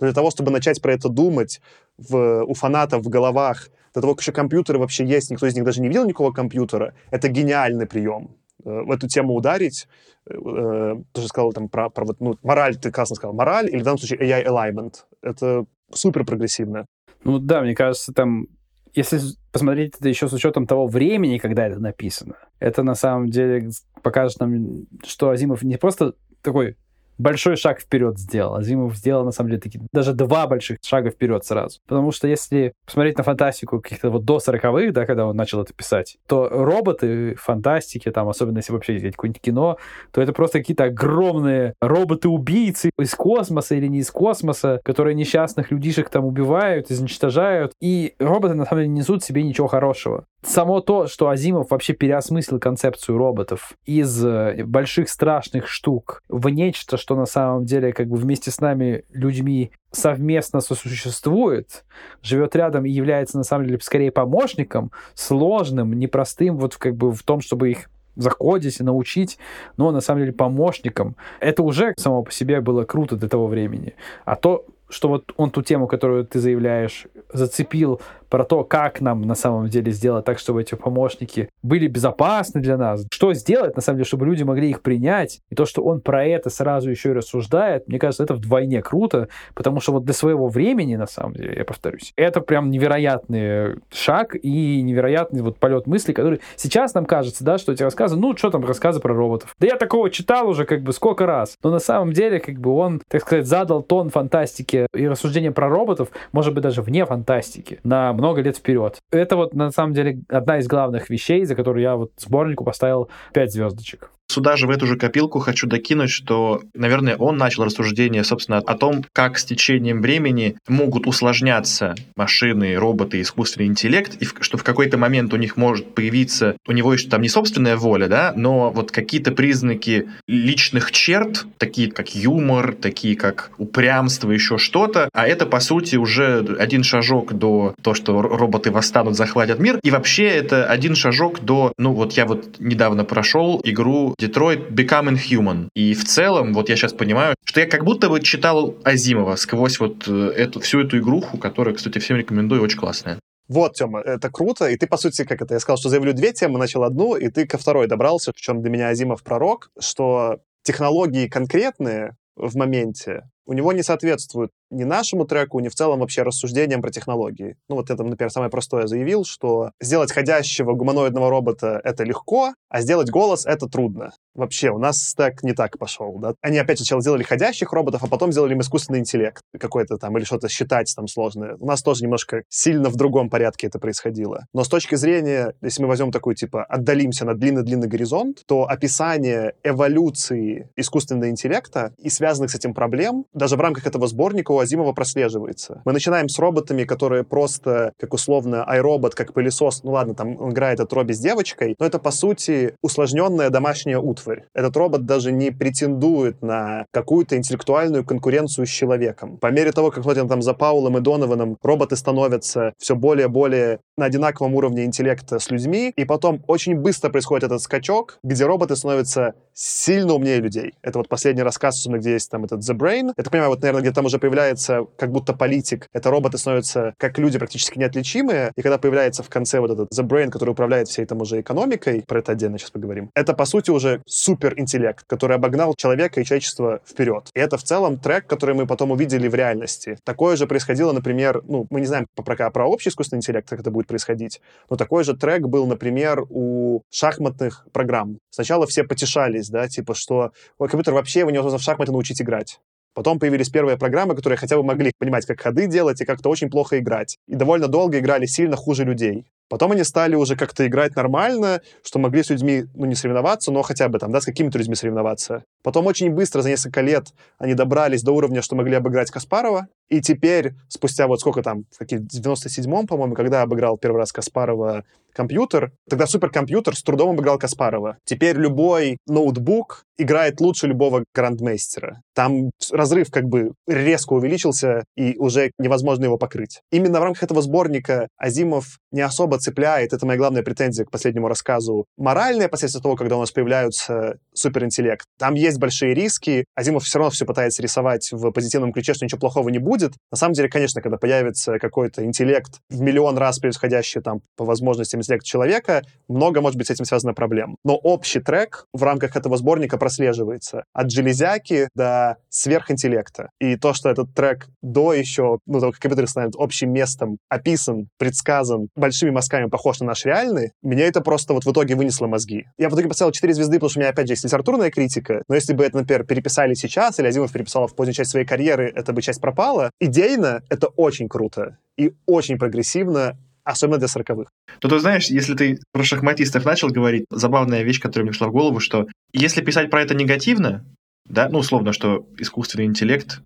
A: Но для того, чтобы начать про это думать в, у фанатов в головах, до того, как еще компьютеры вообще есть, никто из них даже не видел никакого компьютера, это гениальный прием. Э, в эту тему ударить. Э, э, ты же сказал там про, про вот, ну, мораль, ты классно сказал, мораль, или в данном случае AI alignment. Это супер прогрессивно.
B: Ну да, мне кажется, там если посмотреть это еще с учетом того времени, когда это написано, это на самом деле покажет нам, что Азимов не просто такой большой шаг вперед сделал. Азимов сделал, на самом деле, такие, даже два больших шага вперед сразу. Потому что если посмотреть на фантастику каких-то вот до 40-х, да, когда он начал это писать, то роботы фантастики, там, особенно если вообще взять какое-нибудь кино, то это просто какие-то огромные роботы-убийцы из космоса или не из космоса, которые несчастных людишек там убивают, изничтожают. И роботы, на самом деле, не несут себе ничего хорошего. Само то, что Азимов вообще переосмыслил концепцию роботов из э, больших страшных штук в нечто, что на самом деле как бы вместе с нами, людьми, совместно сосуществует, живет рядом и является на самом деле скорее помощником, сложным, непростым вот как бы в том, чтобы их заходить и научить, но на самом деле помощником. Это уже само по себе было круто до того времени. А то, что вот он ту тему, которую ты заявляешь, зацепил про то, как нам на самом деле сделать так, чтобы эти помощники были безопасны для нас, что сделать, на самом деле, чтобы люди могли их принять, и то, что он про это сразу еще и рассуждает, мне кажется, это вдвойне круто, потому что вот для своего времени, на самом деле, я повторюсь, это прям невероятный шаг и невероятный вот полет мысли, который сейчас нам кажется, да, что эти рассказы, ну, что там рассказы про роботов. Да я такого читал уже как бы сколько раз, но на самом деле как бы он, так сказать, задал тон фантастики и рассуждения про роботов, может быть, даже вне фантастики, на много лет вперед. Это вот на самом деле одна из главных вещей, за которую я вот сборнику поставил 5 звездочек.
C: Сюда же в эту же копилку хочу докинуть, что, наверное, он начал рассуждение, собственно, о том, как с течением времени могут усложняться машины, роботы, искусственный интеллект, и что в какой-то момент у них может появиться, у него еще там не собственная воля, да, но вот какие-то признаки личных черт, такие как юмор, такие как упрямство, еще что-то, а это, по сути, уже один шажок до того, что роботы восстанут, захватят мир, и вообще это один шажок до, ну вот я вот недавно прошел игру Detroit Becoming Human. И в целом, вот я сейчас понимаю, что я как будто бы читал Азимова сквозь вот э, эту, всю эту игруху, которая, кстати, всем рекомендую, очень классная.
A: Вот, Тёма, это круто. И ты, по сути, как это, я сказал, что заявлю две темы, начал одну, и ты ко второй добрался, в чем для меня Азимов пророк, что технологии конкретные в моменте у него не соответствуют ни нашему треку, ни в целом вообще рассуждениям про технологии. Ну вот это, например, самое простое заявил, что сделать ходящего гуманоидного робота — это легко, а сделать голос — это трудно. Вообще, у нас стек не так пошел, да? Они опять сначала сделали ходящих роботов, а потом сделали им искусственный интеллект какой-то там, или что-то считать там сложное. У нас тоже немножко сильно в другом порядке это происходило. Но с точки зрения, если мы возьмем такой, типа, отдалимся на длинный-длинный горизонт, то описание эволюции искусственного интеллекта и связанных с этим проблем даже в рамках этого сборника у Азимова прослеживается. Мы начинаем с роботами, которые просто, как условно, iRobot, как пылесос, ну ладно, там он играет от Робби с девочкой, но это, по сути, усложненная домашняя утварь. Этот робот даже не претендует на какую-то интеллектуальную конкуренцию с человеком. По мере того, как смотрим там за Паулом и Донованом, роботы становятся все более-более на одинаковом уровне интеллекта с людьми, и потом очень быстро происходит этот скачок, где роботы становятся сильно умнее людей. Это вот последний рассказ, где есть там этот The Brain. Это, понимаю, вот, наверное, где-то там уже появляется появляется как будто политик, это роботы становятся как люди практически неотличимые, и когда появляется в конце вот этот The Brain, который управляет всей там уже экономикой, про это отдельно сейчас поговорим, это, по сути, уже суперинтеллект, который обогнал человека и человечество вперед. И это в целом трек, который мы потом увидели в реальности. Такое же происходило, например, ну, мы не знаем про, про общий искусственный интеллект, как это будет происходить, но такой же трек был, например, у шахматных программ. Сначала все потешались, да, типа, что ой, компьютер вообще его невозможно в шахматы научить играть. Потом появились первые программы, которые хотя бы могли понимать, как ходы делать и как-то очень плохо играть. И довольно долго играли сильно хуже людей. Потом они стали уже как-то играть нормально, что могли с людьми, ну, не соревноваться, но хотя бы там, да, с какими-то людьми соревноваться. Потом очень быстро, за несколько лет, они добрались до уровня, что могли обыграть Каспарова. И теперь, спустя вот сколько там, в 97-м, по-моему, когда обыграл первый раз Каспарова компьютер, тогда суперкомпьютер с трудом обыграл Каспарова. Теперь любой ноутбук играет лучше любого грандмейстера. Там разрыв как бы резко увеличился, и уже невозможно его покрыть. Именно в рамках этого сборника Азимов не особо цепляет, это моя главная претензия к последнему рассказу, моральные последствия того, когда у нас появляются суперинтеллект. Там есть большие риски, Азимов все равно все пытается рисовать в позитивном ключе, что ничего плохого не будет. На самом деле, конечно, когда появится какой-то интеллект в миллион раз превосходящий там по возможностям интеллект человека, много может быть с этим связано проблем. Но общий трек в рамках этого сборника прослеживается. От железяки до сверхинтеллекта. И то, что этот трек до еще, ну, того, как компьютер станет общим местом, описан, предсказан, большими мазками похож на наш реальный, меня это просто вот в итоге вынесло мозги. Я в итоге поставил 4 звезды, потому что у меня, опять же, есть литературная критика, но если бы это, например, переписали сейчас, или Азимов переписал в позднюю часть своей карьеры, эта бы часть пропала, идейно это очень круто и очень прогрессивно, особенно для сороковых.
C: То ты знаешь, если ты про шахматистов начал говорить, забавная вещь, которая мне шла в голову, что если писать про это негативно, да, ну, условно, что искусственный интеллект,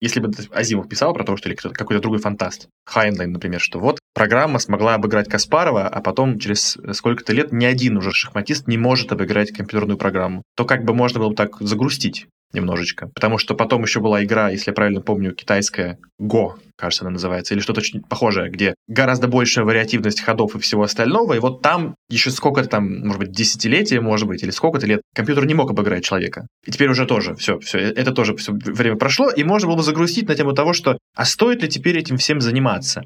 C: если бы Азимов писал про то, что или какой-то другой фантаст, Хайнлайн, например, что вот программа смогла обыграть Каспарова, а потом через сколько-то лет ни один уже шахматист не может обыграть компьютерную программу, то как бы можно было бы так загрустить немножечко. Потому что потом еще была игра, если я правильно помню, китайская го, кажется, она называется, или что-то очень похожее, где гораздо большая вариативность ходов и всего остального, и вот там еще сколько-то там, может быть, десятилетия, может быть, или сколько-то лет компьютер не мог обыграть человека. И теперь уже тоже все, все, это тоже все время прошло, и можно было бы загрустить на тему того, что а стоит ли теперь этим всем заниматься?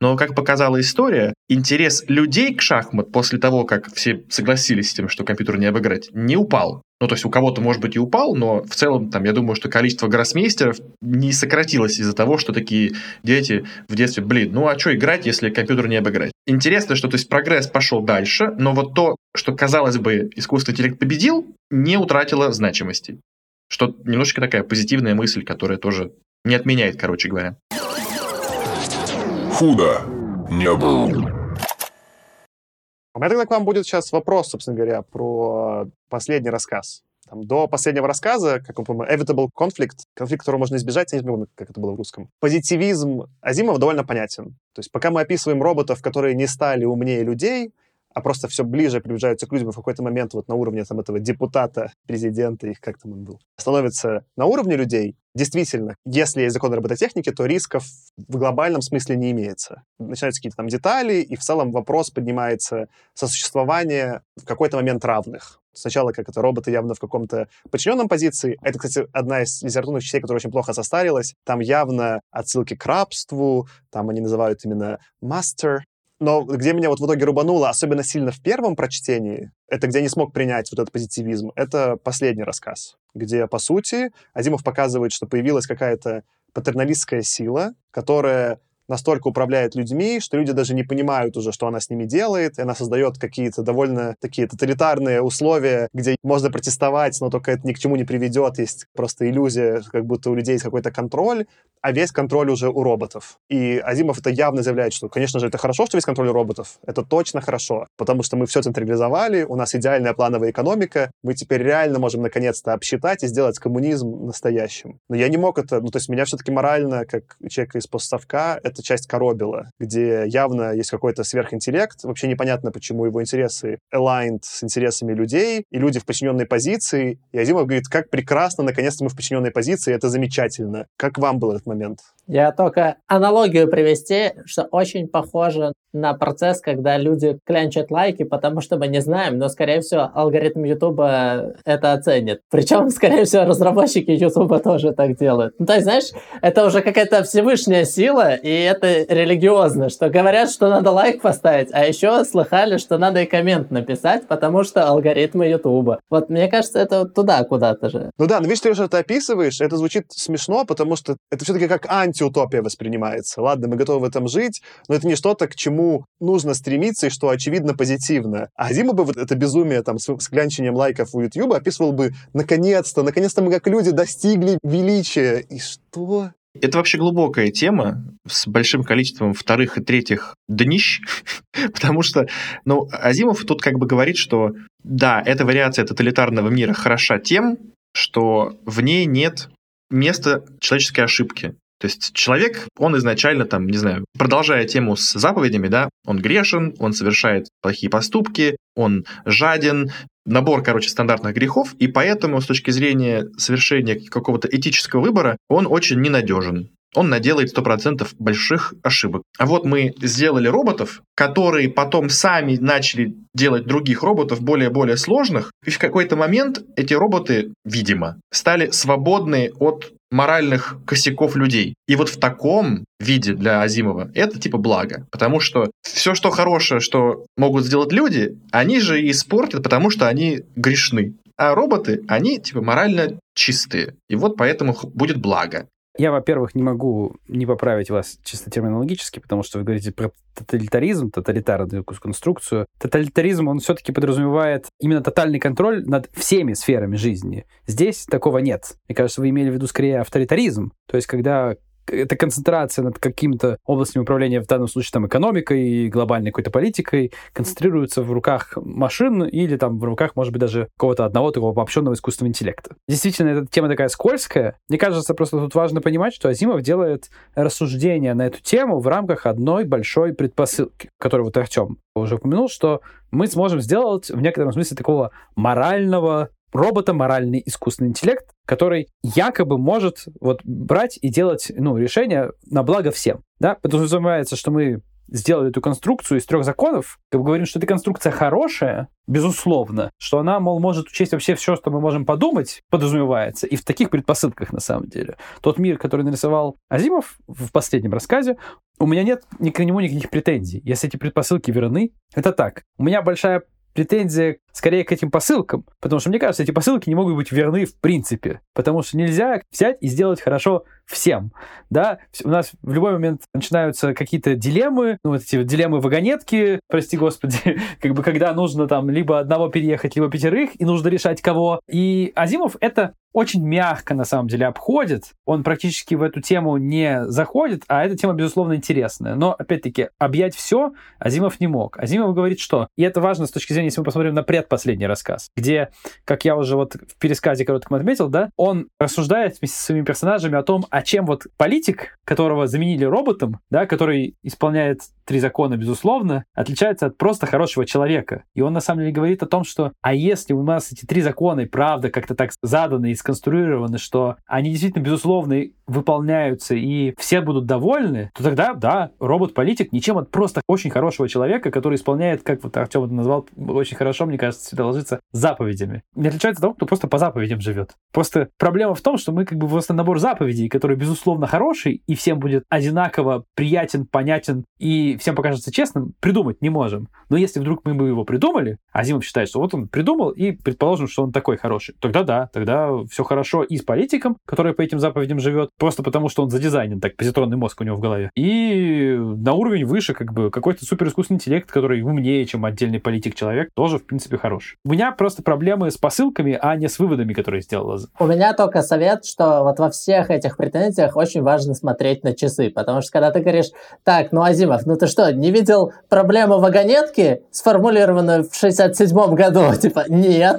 C: Но, как показала история, интерес людей к шахмат после того, как все согласились с тем, что компьютер не обыграть, не упал. Ну, то есть у кого-то, может быть, и упал, но в целом, там, я думаю, что количество гроссмейстеров не сократилось из-за того, что такие дети в детстве, блин, ну а что играть, если компьютер не обыграть? Интересно, что то есть прогресс пошел дальше, но вот то, что, казалось бы, искусственный интеллект победил, не утратило значимости. Что немножечко такая позитивная мысль, которая тоже не отменяет, короче говоря.
E: Худо не было.
A: У меня тогда к вам будет сейчас вопрос, собственно говоря, про последний рассказ. Там, до последнего рассказа, как вы помните, evitable conflict, конфликт, которого можно избежать, я не помню, как это было в русском. Позитивизм Азимова довольно понятен. То есть пока мы описываем роботов, которые не стали умнее людей, а просто все ближе приближаются к людям, и в какой-то момент вот на уровне там, этого депутата, президента, их как там он был, становится на уровне людей, действительно, если есть закон робототехники, то рисков в глобальном смысле не имеется. Начинаются какие-то там детали, и в целом вопрос поднимается сосуществования в какой-то момент равных. Сначала как это роботы явно в каком-то подчиненном позиции. Это, кстати, одна из литературных частей, которая очень плохо состарилась. Там явно отсылки к рабству, там они называют именно master, но где меня вот в итоге рубануло, особенно сильно в первом прочтении, это где я не смог принять вот этот позитивизм, это последний рассказ, где, по сути, Азимов показывает, что появилась какая-то патерналистская сила, которая настолько управляет людьми, что люди даже не понимают уже, что она с ними делает, и она создает какие-то довольно такие тоталитарные условия, где можно протестовать, но только это ни к чему не приведет, есть просто иллюзия, как будто у людей есть какой-то контроль, а весь контроль уже у роботов. И Азимов это явно заявляет, что, конечно же, это хорошо, что весь контроль у роботов, это точно хорошо, потому что мы все централизовали, у нас идеальная плановая экономика, мы теперь реально можем наконец-то обсчитать и сделать коммунизм настоящим. Но я не мог это, ну, то есть меня все-таки морально, как человека из постсовка, эта часть коробила, где явно есть какой-то сверхинтеллект, вообще непонятно, почему его интересы aligned с интересами людей, и люди в подчиненной позиции, и Азимов говорит, как прекрасно, наконец-то мы в подчиненной позиции, это замечательно. Как вам был этот момент?
D: Я только аналогию привести, что очень похоже на процесс, когда люди клянчат лайки, потому что мы не знаем, но, скорее всего, алгоритм Ютуба это оценит. Причем, скорее всего, разработчики Ютуба тоже так делают. Ну, то есть, знаешь, это уже какая-то всевышняя сила, и это религиозно, что говорят, что надо лайк поставить, а еще слыхали, что надо и коммент написать, потому что алгоритмы Ютуба. Вот мне кажется, это туда куда-то же.
A: Ну да, но видишь, ты уже это описываешь, это звучит смешно, потому что это все-таки как антиутопия воспринимается. Ладно, мы готовы в этом жить, но это не что-то, к чему нужно стремиться и что очевидно позитивно. А Дима бы вот это безумие там с, с лайков у YouTube описывал бы наконец-то, наконец-то мы как люди достигли величия. И что?
C: Это вообще глубокая тема с большим количеством вторых и третьих днищ, потому что, ну, Азимов тут как бы говорит, что да, эта вариация тоталитарного мира хороша тем, что в ней нет места человеческой ошибки. То есть человек, он изначально там, не знаю, продолжая тему с заповедями, да, он грешен, он совершает плохие поступки, он жаден, набор, короче, стандартных грехов, и поэтому с точки зрения совершения какого-то этического выбора он очень ненадежен. Он наделает 100% больших ошибок. А вот мы сделали роботов, которые потом сами начали делать других роботов более-более сложных, и в какой-то момент эти роботы, видимо, стали свободны от моральных косяков людей. И вот в таком виде для Азимова это типа благо. Потому что все, что хорошее, что могут сделать люди, они же и испортят, потому что они грешны. А роботы, они типа морально чистые. И вот поэтому будет благо.
B: Я, во-первых, не могу не поправить вас чисто терминологически, потому что вы говорите про тоталитаризм, тоталитарную конструкцию. Тоталитаризм, он все-таки подразумевает именно тотальный контроль над всеми сферами жизни. Здесь такого нет. Мне кажется, вы имели в виду скорее авторитаризм, то есть когда эта концентрация над какими-то областями управления, в данном случае там экономикой и глобальной какой-то политикой, концентрируется в руках машин или там в руках, может быть, даже какого-то одного такого обобщенного искусственного интеллекта. Действительно, эта тема такая скользкая. Мне кажется, просто тут важно понимать, что Азимов делает рассуждения на эту тему в рамках одной большой предпосылки, которую вот Артем уже упомянул, что мы сможем сделать в некотором смысле такого морального робота моральный искусственный интеллект, который якобы может вот брать и делать ну, решения на благо всем. Да? Подразумевается, что мы сделали эту конструкцию из трех законов, как бы говорим, что эта конструкция хорошая, безусловно, что она, мол, может учесть вообще все, что мы можем подумать, подразумевается, и в таких предпосылках на самом деле. Тот мир, который нарисовал Азимов в последнем рассказе, у меня нет ни к нему никаких претензий. Если эти предпосылки верны, это так. У меня большая претензия скорее к этим посылкам, потому что, мне кажется, эти посылки не могут быть верны в принципе, потому что нельзя взять и сделать хорошо всем, да, у нас в любой момент начинаются какие-то дилеммы, ну, вот эти дилеммы вагонетки, прости господи, как бы когда нужно там либо одного переехать, либо пятерых, и нужно решать кого, и Азимов это очень мягко, на самом деле, обходит. Он практически в эту тему не заходит, а эта тема, безусловно, интересная. Но, опять-таки, объять все Азимов не мог. Азимов говорит, что... И это важно с точки зрения, если мы посмотрим на предпоследний рассказ, где, как я уже вот в пересказе коротком отметил, да, он рассуждает вместе со своими персонажами о том, а чем вот политик, которого заменили роботом, да, который исполняет три закона, безусловно, отличается от просто хорошего человека. И он на самом деле говорит о том, что а если у нас эти три закона и правда как-то так заданы и сконструированы, что они действительно, безусловно, выполняются и все будут довольны, то тогда, да, робот-политик ничем от просто очень хорошего человека, который исполняет, как вот Артем это назвал очень хорошо, мне кажется, всегда ложится, заповедями. Не отличается от того, кто просто по заповедям живет. Просто проблема в том, что мы как бы просто набор заповедей, который, безусловно, хороший, и всем будет одинаково приятен, понятен и всем покажется честным, придумать не можем. Но если вдруг мы бы его придумали, а Зимов считает, что вот он придумал, и предположим, что он такой хороший, тогда да, тогда все хорошо и с политиком, который по этим заповедям живет, просто потому что он задизайнен, так, позитронный мозг у него в голове, и на уровень выше, как бы, какой-то супер искусственный интеллект, который умнее, чем отдельный политик-человек, тоже, в принципе, хороший. У меня просто проблемы с посылками, а не с выводами, которые сделала.
D: У меня только совет, что вот во всех этих претензиях очень важно смотреть на часы, потому что когда ты говоришь, так, ну, Азимов, ну ты что, не видел проблему вагонетки, сформулированную в 67 году? Типа, нет.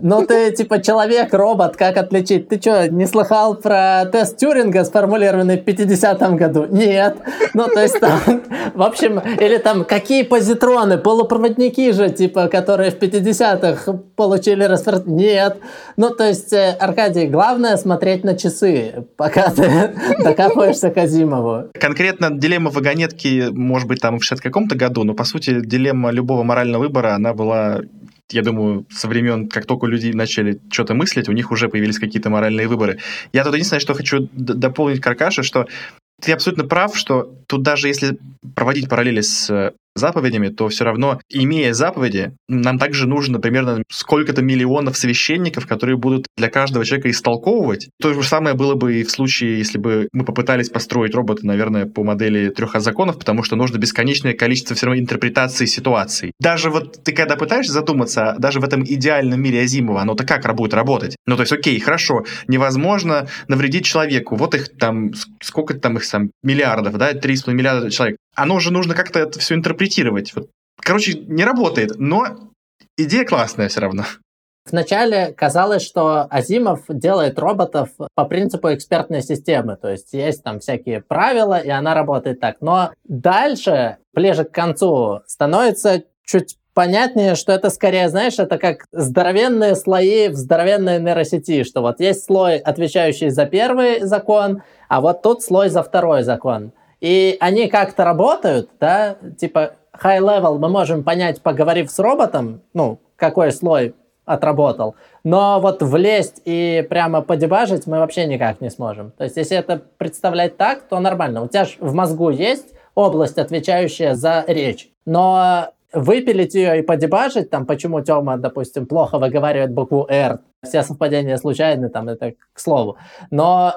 D: Ну ты, типа, человек, робот, как отличить? Ты что, не слыхал про тест Тюринга, сформулированный в 50-м году? Нет. Ну, то есть там, в общем, или там, какие позитроны, полупроводники же, типа, которые в 50-х получили распространение? Нет. Ну, то есть, э, Аркадий, главное смотреть на часы, пока ты докапываешься к Азимову.
C: Конкретно дилемма вагонетки может быть, там в 60 каком-то году, но, по сути, дилемма любого морального выбора, она была я думаю, со времен, как только люди начали что-то мыслить, у них уже появились какие-то моральные выборы. Я тут единственное, что хочу дополнить Каркаша, что ты абсолютно прав, что тут даже если проводить параллели с заповедями, то все равно, имея заповеди, нам также нужно примерно сколько-то миллионов священников, которые будут для каждого человека истолковывать. То же самое было бы и в случае, если бы мы попытались построить робота, наверное, по модели трех законов, потому что нужно бесконечное количество все равно интерпретаций ситуаций. Даже вот ты когда пытаешься задуматься, даже в этом идеальном мире Азимова, оно-то как будет работать? Ну, то есть, окей, хорошо, невозможно навредить человеку. Вот их там, сколько там их там, миллиардов, да, 3,5 миллиарда человек оно уже нужно как-то это все интерпретировать. Вот. Короче, не работает, но идея классная все равно.
D: Вначале казалось, что Азимов делает роботов по принципу экспертной системы, то есть есть там всякие правила, и она работает так. Но дальше, ближе к концу, становится чуть понятнее, что это скорее, знаешь, это как здоровенные слои в здоровенной нейросети, что вот есть слой, отвечающий за первый закон, а вот тут слой за второй закон. И они как-то работают, да, типа high level мы можем понять, поговорив с роботом, ну, какой слой отработал, но вот влезть и прямо подебажить мы вообще никак не сможем. То есть, если это представлять так, то нормально. У тебя же в мозгу есть область, отвечающая за речь, но выпилить ее и подебажить, там, почему Тёма, допустим, плохо выговаривает букву R, все совпадения случайны, там, это к слову. Но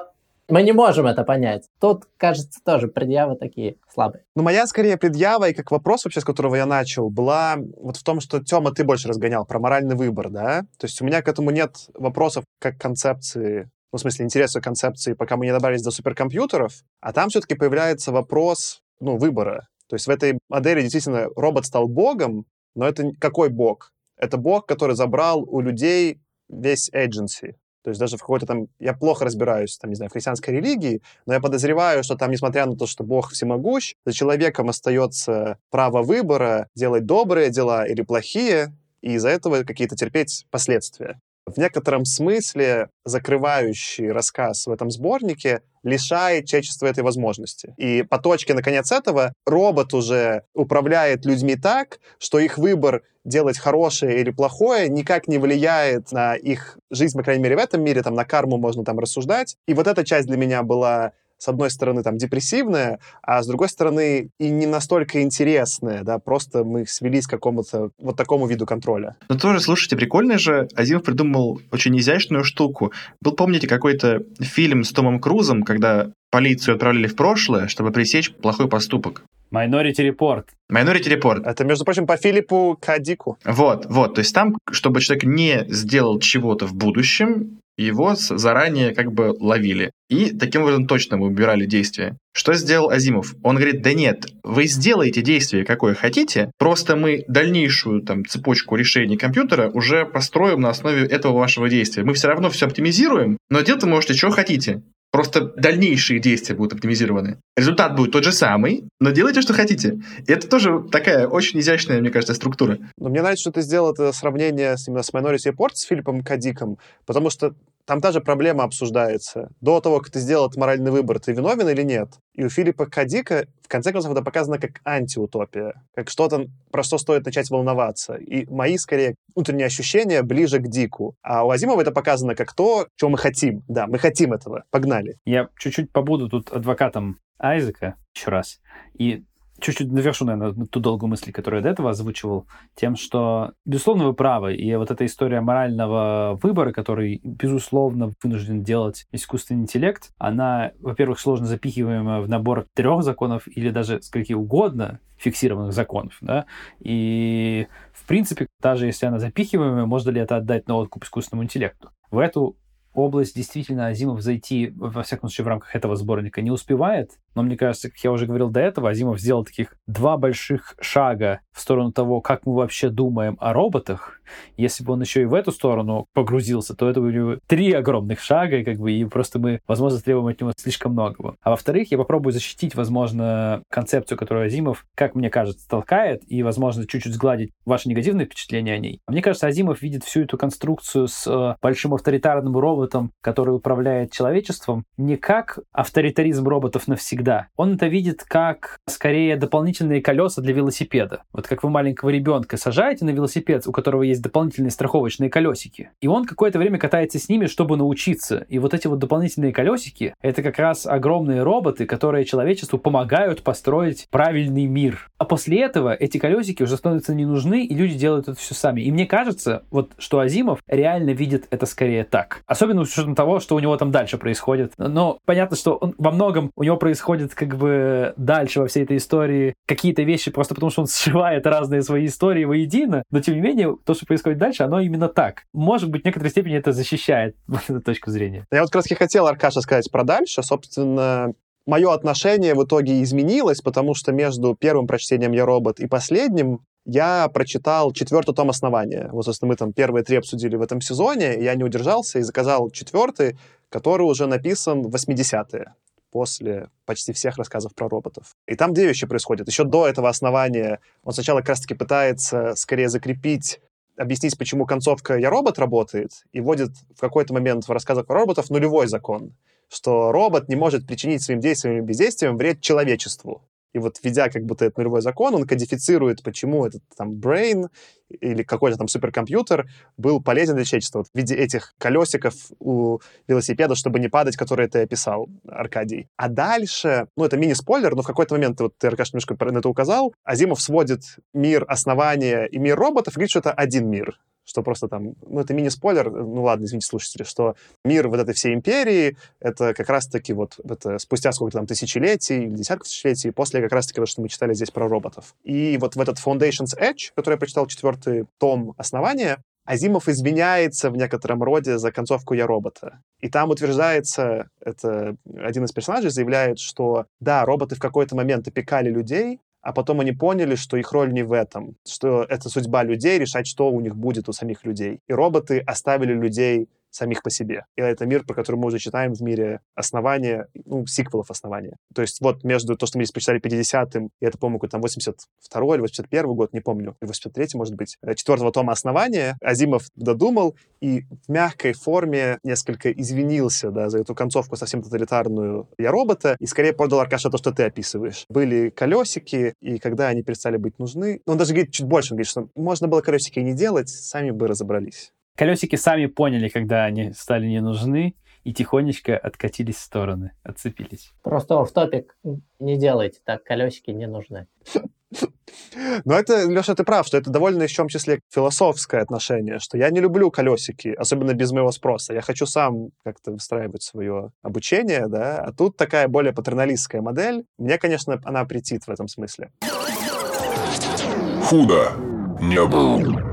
D: мы не можем это понять. Тут, кажется, тоже предъявы такие слабые.
A: Ну, моя, скорее, предъява, и как вопрос вообще, с которого я начал, была вот в том, что, Тёма, ты больше разгонял про моральный выбор, да? То есть у меня к этому нет вопросов как концепции ну, в смысле, интереса концепции, пока мы не добрались до суперкомпьютеров, а там все-таки появляется вопрос, ну, выбора. То есть в этой модели действительно робот стал богом, но это какой бог? Это бог, который забрал у людей весь agency. То есть даже в какой-то там... Я плохо разбираюсь, там, не знаю, в христианской религии, но я подозреваю, что там, несмотря на то, что Бог всемогущ, за человеком остается право выбора делать добрые дела или плохие, и из-за этого какие-то терпеть последствия в некотором смысле закрывающий рассказ в этом сборнике лишает человечества этой возможности. И по точке, наконец, этого робот уже управляет людьми так, что их выбор делать хорошее или плохое никак не влияет на их жизнь, по крайней мере, в этом мире, там, на карму можно там рассуждать. И вот эта часть для меня была с одной стороны, там, депрессивная, а с другой стороны, и не настолько интересная, да, просто мы свелись к какому-то вот такому виду контроля.
C: Ну, тоже, слушайте, прикольно же, Азимов придумал очень изящную штуку. Был, помните, какой-то фильм с Томом Крузом, когда полицию отправили в прошлое, чтобы пресечь плохой поступок.
B: Minority Report.
C: Minority Report.
A: Это, между прочим, по Филиппу Кадику.
C: Вот, вот. То есть там, чтобы человек не сделал чего-то в будущем, его заранее как бы ловили. И таким образом точно мы убирали действия. Что сделал Азимов? Он говорит, да нет, вы сделаете действие, какое хотите, просто мы дальнейшую там цепочку решений компьютера уже построим на основе этого вашего действия. Мы все равно все оптимизируем, но делать вы можете, что хотите. Просто дальнейшие действия будут оптимизированы. Результат будет тот же самый, но делайте, что хотите. И это тоже такая очень изящная, мне кажется, структура.
A: Но мне нравится, что ты сделал это сравнение именно с Minority Report, с Филиппом Кадиком, потому что там та же проблема обсуждается. До того, как ты сделал этот моральный выбор, ты виновен или нет? И у Филиппа Кадика, в конце концов, это показано как антиутопия, как что-то, про что стоит начать волноваться. И мои, скорее, внутренние ощущения ближе к Дику. А у Азимова это показано как то, чего мы хотим. Да, мы хотим этого. Погнали.
B: Я чуть-чуть побуду тут адвокатом Айзека еще раз. И чуть-чуть навершу, наверное, ту долгую мысль, которую я до этого озвучивал, тем, что, безусловно, вы правы. И вот эта история морального выбора, который, безусловно, вынужден делать искусственный интеллект, она, во-первых, сложно запихиваемая в набор трех законов или даже с каких угодно фиксированных законов, да, и, в принципе, даже если она запихиваемая, можно ли это отдать на откуп искусственному интеллекту? В эту область действительно Азимов зайти, во всяком случае, в рамках этого сборника не успевает. Но мне кажется, как я уже говорил до этого, Азимов сделал таких два больших шага в сторону того, как мы вообще думаем о роботах. Если бы он еще и в эту сторону погрузился, то это были три огромных шага, как бы, и просто мы, возможно, требуем от него слишком многого. А во-вторых, я попробую защитить, возможно, концепцию, которую Азимов, как мне кажется, толкает, и, возможно, чуть-чуть сгладить ваши негативные впечатления о ней. Мне кажется, Азимов видит всю эту конструкцию с э, большим авторитарным роботом, который управляет человечеством, не как авторитаризм роботов навсегда, всегда. Он это видит как, скорее, дополнительные колеса для велосипеда. Вот как вы маленького ребенка сажаете на велосипед, у которого есть дополнительные страховочные колесики, и он какое-то время катается с ними, чтобы научиться. И вот эти вот дополнительные колесики — это как раз огромные роботы, которые человечеству помогают построить правильный мир. А после этого эти колесики уже становятся не нужны, и люди делают это все сами. И мне кажется, вот что Азимов реально видит это скорее так. Особенно с учетом того, что у него там дальше происходит. Но понятно, что он во многом у него происходит как бы дальше во всей этой истории какие-то вещи просто потому, что он сшивает разные свои истории воедино. Но тем не менее, то, что происходит дальше, оно именно так. Может быть, в некоторой степени это защищает эту точку зрения.
A: Я вот как раз и хотел, Аркаша, сказать про дальше. Собственно, мое отношение в итоге изменилось, потому что между первым прочтением «Я робот» и последним я прочитал четвертый том основания. Вот, собственно, мы там первые три обсудили в этом сезоне, я не удержался и заказал четвертый, который уже написан в 80-е после почти всех рассказов про роботов. И там две вещи происходят. Еще до этого основания он сначала как раз-таки пытается скорее закрепить объяснить, почему концовка «Я робот» работает, и вводит в какой-то момент в рассказах про роботов нулевой закон, что робот не может причинить своим действием или бездействием вред человечеству. И вот, введя как будто этот нулевой закон, он кодифицирует, почему этот там brain или какой-то там суперкомпьютер был полезен для человечества. Вот в виде этих колесиков у велосипеда, чтобы не падать, которые ты описал, Аркадий. А дальше, ну, это мини-спойлер, но в какой-то момент, вот ты, Аркаш, немножко на это указал, Азимов сводит мир основания и мир роботов и говорит, что это один мир что просто там, ну, это мини-спойлер, ну, ладно, извините, слушатели, что мир вот этой всей империи, это как раз-таки вот это спустя сколько-то там тысячелетий, десятков тысячелетий, после как раз-таки то, что мы читали здесь про роботов. И вот в этот Foundations Edge, который я прочитал четвертый том основания, Азимов извиняется в некотором роде за концовку «Я робота». И там утверждается, это один из персонажей заявляет, что да, роботы в какой-то момент опекали людей, а потом они поняли, что их роль не в этом, что это судьба людей решать, что у них будет у самих людей. И роботы оставили людей самих по себе. И это мир, про который мы уже читаем в мире основания, ну, сиквелов основания. То есть вот между то, что мы здесь почитали 50-м, и это, по-моему, там 82 или 81 год, не помню, 83 может быть, э, четвертого тома основания, Азимов додумал и в мягкой форме несколько извинился, да, за эту концовку совсем тоталитарную «Я робота», и скорее подал Аркаша то, что ты описываешь. Были колесики, и когда они перестали быть нужны, он даже говорит чуть больше, он говорит, что можно было колесики не делать, сами бы разобрались.
B: Колесики сами поняли, когда они стали не нужны, и тихонечко откатились в стороны, отцепились.
D: Просто в топик не делайте так, колесики не нужны.
A: Но это, Леша, ты прав, что это довольно, в том числе, философское отношение, что я не люблю колесики, особенно без моего спроса. Я хочу сам как-то выстраивать свое обучение, да, а тут такая более патерналистская модель. Мне, конечно, она претит в этом смысле.
E: Худо не было.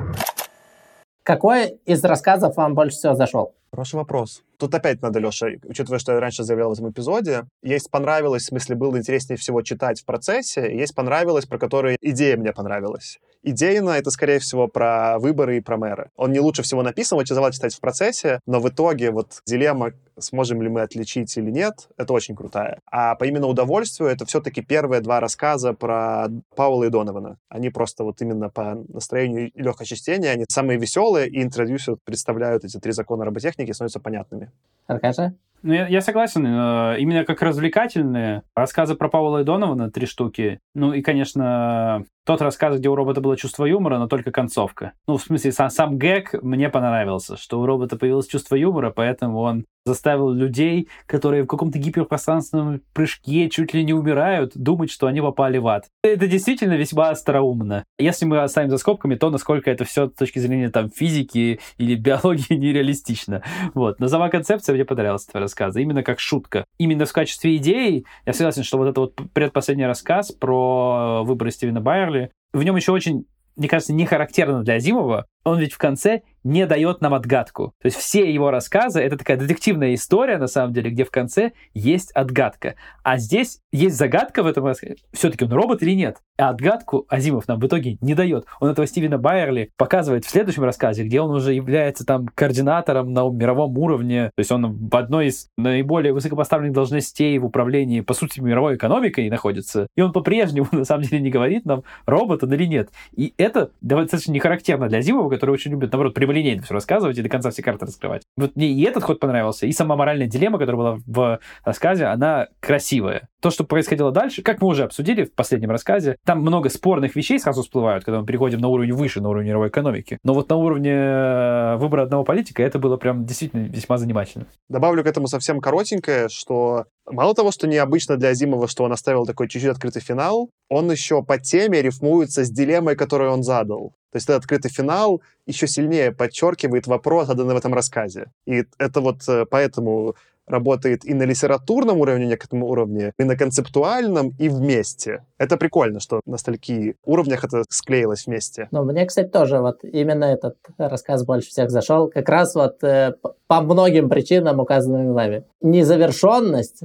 D: Какой из рассказов вам больше всего зашел?
A: Хороший вопрос. Тут опять надо, Леша, учитывая, что я раньше заявлял в этом эпизоде, есть понравилось, в смысле, было интереснее всего читать в процессе, есть понравилось, про которые идея мне понравилась. Идейно это, скорее всего, про выборы и про мэра. Он не лучше всего написан, тяжело читать в процессе, но в итоге вот дилемма, сможем ли мы отличить или нет, это очень крутая. А по именно удовольствию это все-таки первые два рассказа про Паула и Донована. Они просто вот именно по настроению и легкое чтения, они самые веселые и интродюсируют, представляют эти три закона роботехники и становятся понятными.
D: Аркаша?
B: Ну, я, я согласен. Именно как развлекательные рассказы про Паула и Донована, три штуки. Ну и, конечно, тот рассказ, где у робота было чувство юмора, но только концовка. Ну, в смысле, сам, сам гэг мне понравился, что у робота появилось чувство юмора, поэтому он заставил людей, которые в каком-то гиперпространственном прыжке чуть ли не умирают, думать, что они попали в ад. Это действительно весьма остроумно. Если мы оставим за скобками, то насколько это все с точки зрения там физики или биологии нереалистично. Вот. Но сама концепция мне понравилась рассказа, именно как шутка. Именно в качестве идеи я согласен, что вот это вот предпоследний рассказ про выборы Стивена Байерли, в нем еще очень мне кажется, не характерно для Азимова, он ведь в конце не дает нам отгадку. То есть все его рассказы — это такая детективная история, на самом деле, где в конце есть отгадка. А здесь есть загадка в этом рассказе. Все-таки он робот или нет? А отгадку Азимов нам в итоге не дает. Он этого Стивена Байерли показывает в следующем рассказе, где он уже является там координатором на мировом уровне. То есть он в одной из наиболее высокопоставленных должностей в управлении, по сути, мировой экономикой находится. И он по-прежнему, на самом деле, не говорит нам, робот он или нет. И это достаточно не характерно для Азимова, Который очень любит, наоборот, прямолинейно все рассказывать и до конца все карты раскрывать. Вот мне и этот ход понравился, и сама моральная дилемма, которая была в рассказе, она красивая. То, что происходило дальше, как мы уже обсудили в последнем рассказе, там много спорных вещей сразу всплывают, когда мы переходим на уровень выше, на уровень мировой экономики. Но вот на уровне э, выбора одного политика это было прям действительно весьма занимательно.
A: Добавлю к этому совсем коротенькое, что мало того, что необычно для Азимова, что он оставил такой чуть-чуть открытый финал, он еще по теме рифмуется с дилеммой, которую он задал. То есть этот открытый финал еще сильнее подчеркивает вопрос, заданный в этом рассказе. И это вот э, поэтому работает и на литературном уровне, некотором уровне, и на концептуальном, и вместе. Это прикольно, что на стольких уровнях это склеилось вместе.
D: Ну, мне, кстати, тоже вот именно этот рассказ больше всех зашел. Как раз вот э, по многим причинам, указанным вами. Незавершенность,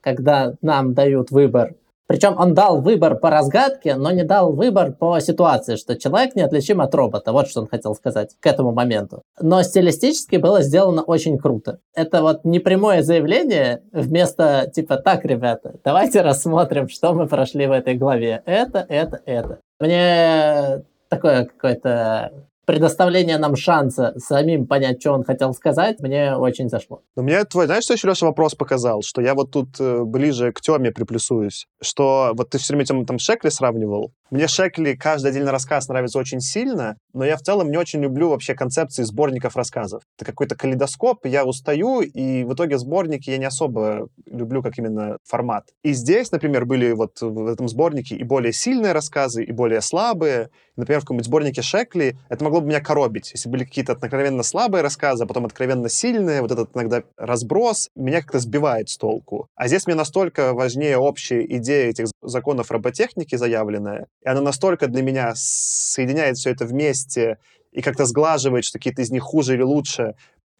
D: когда нам дают выбор причем он дал выбор по разгадке, но не дал выбор по ситуации, что человек неотличим от робота. Вот что он хотел сказать к этому моменту. Но стилистически было сделано очень круто. Это вот непрямое заявление вместо типа «Так, ребята, давайте рассмотрим, что мы прошли в этой главе. Это, это, это». Мне такое какое-то предоставление нам шанса самим понять, что он хотел сказать, мне очень зашло.
A: Но мне твой, знаешь, что еще Леша вопрос показал? Что я вот тут э, ближе к теме приплюсуюсь. Что вот ты все время тем, там Шекли сравнивал. Мне Шекли каждый отдельный рассказ нравится очень сильно, но я в целом не очень люблю вообще концепции сборников рассказов. Это какой-то калейдоскоп, я устаю, и в итоге сборники я не особо люблю как именно формат. И здесь, например, были вот в этом сборнике и более сильные рассказы, и более слабые. Например, в каком-нибудь сборнике Шекли это могло бы меня коробить. Если были какие-то откровенно слабые рассказы, а потом откровенно сильные, вот этот иногда разброс меня как-то сбивает с толку. А здесь мне настолько важнее общая идея этих законов роботехники заявленная, и она настолько для меня соединяет все это вместе и как-то сглаживает, что какие-то из них хуже или лучше.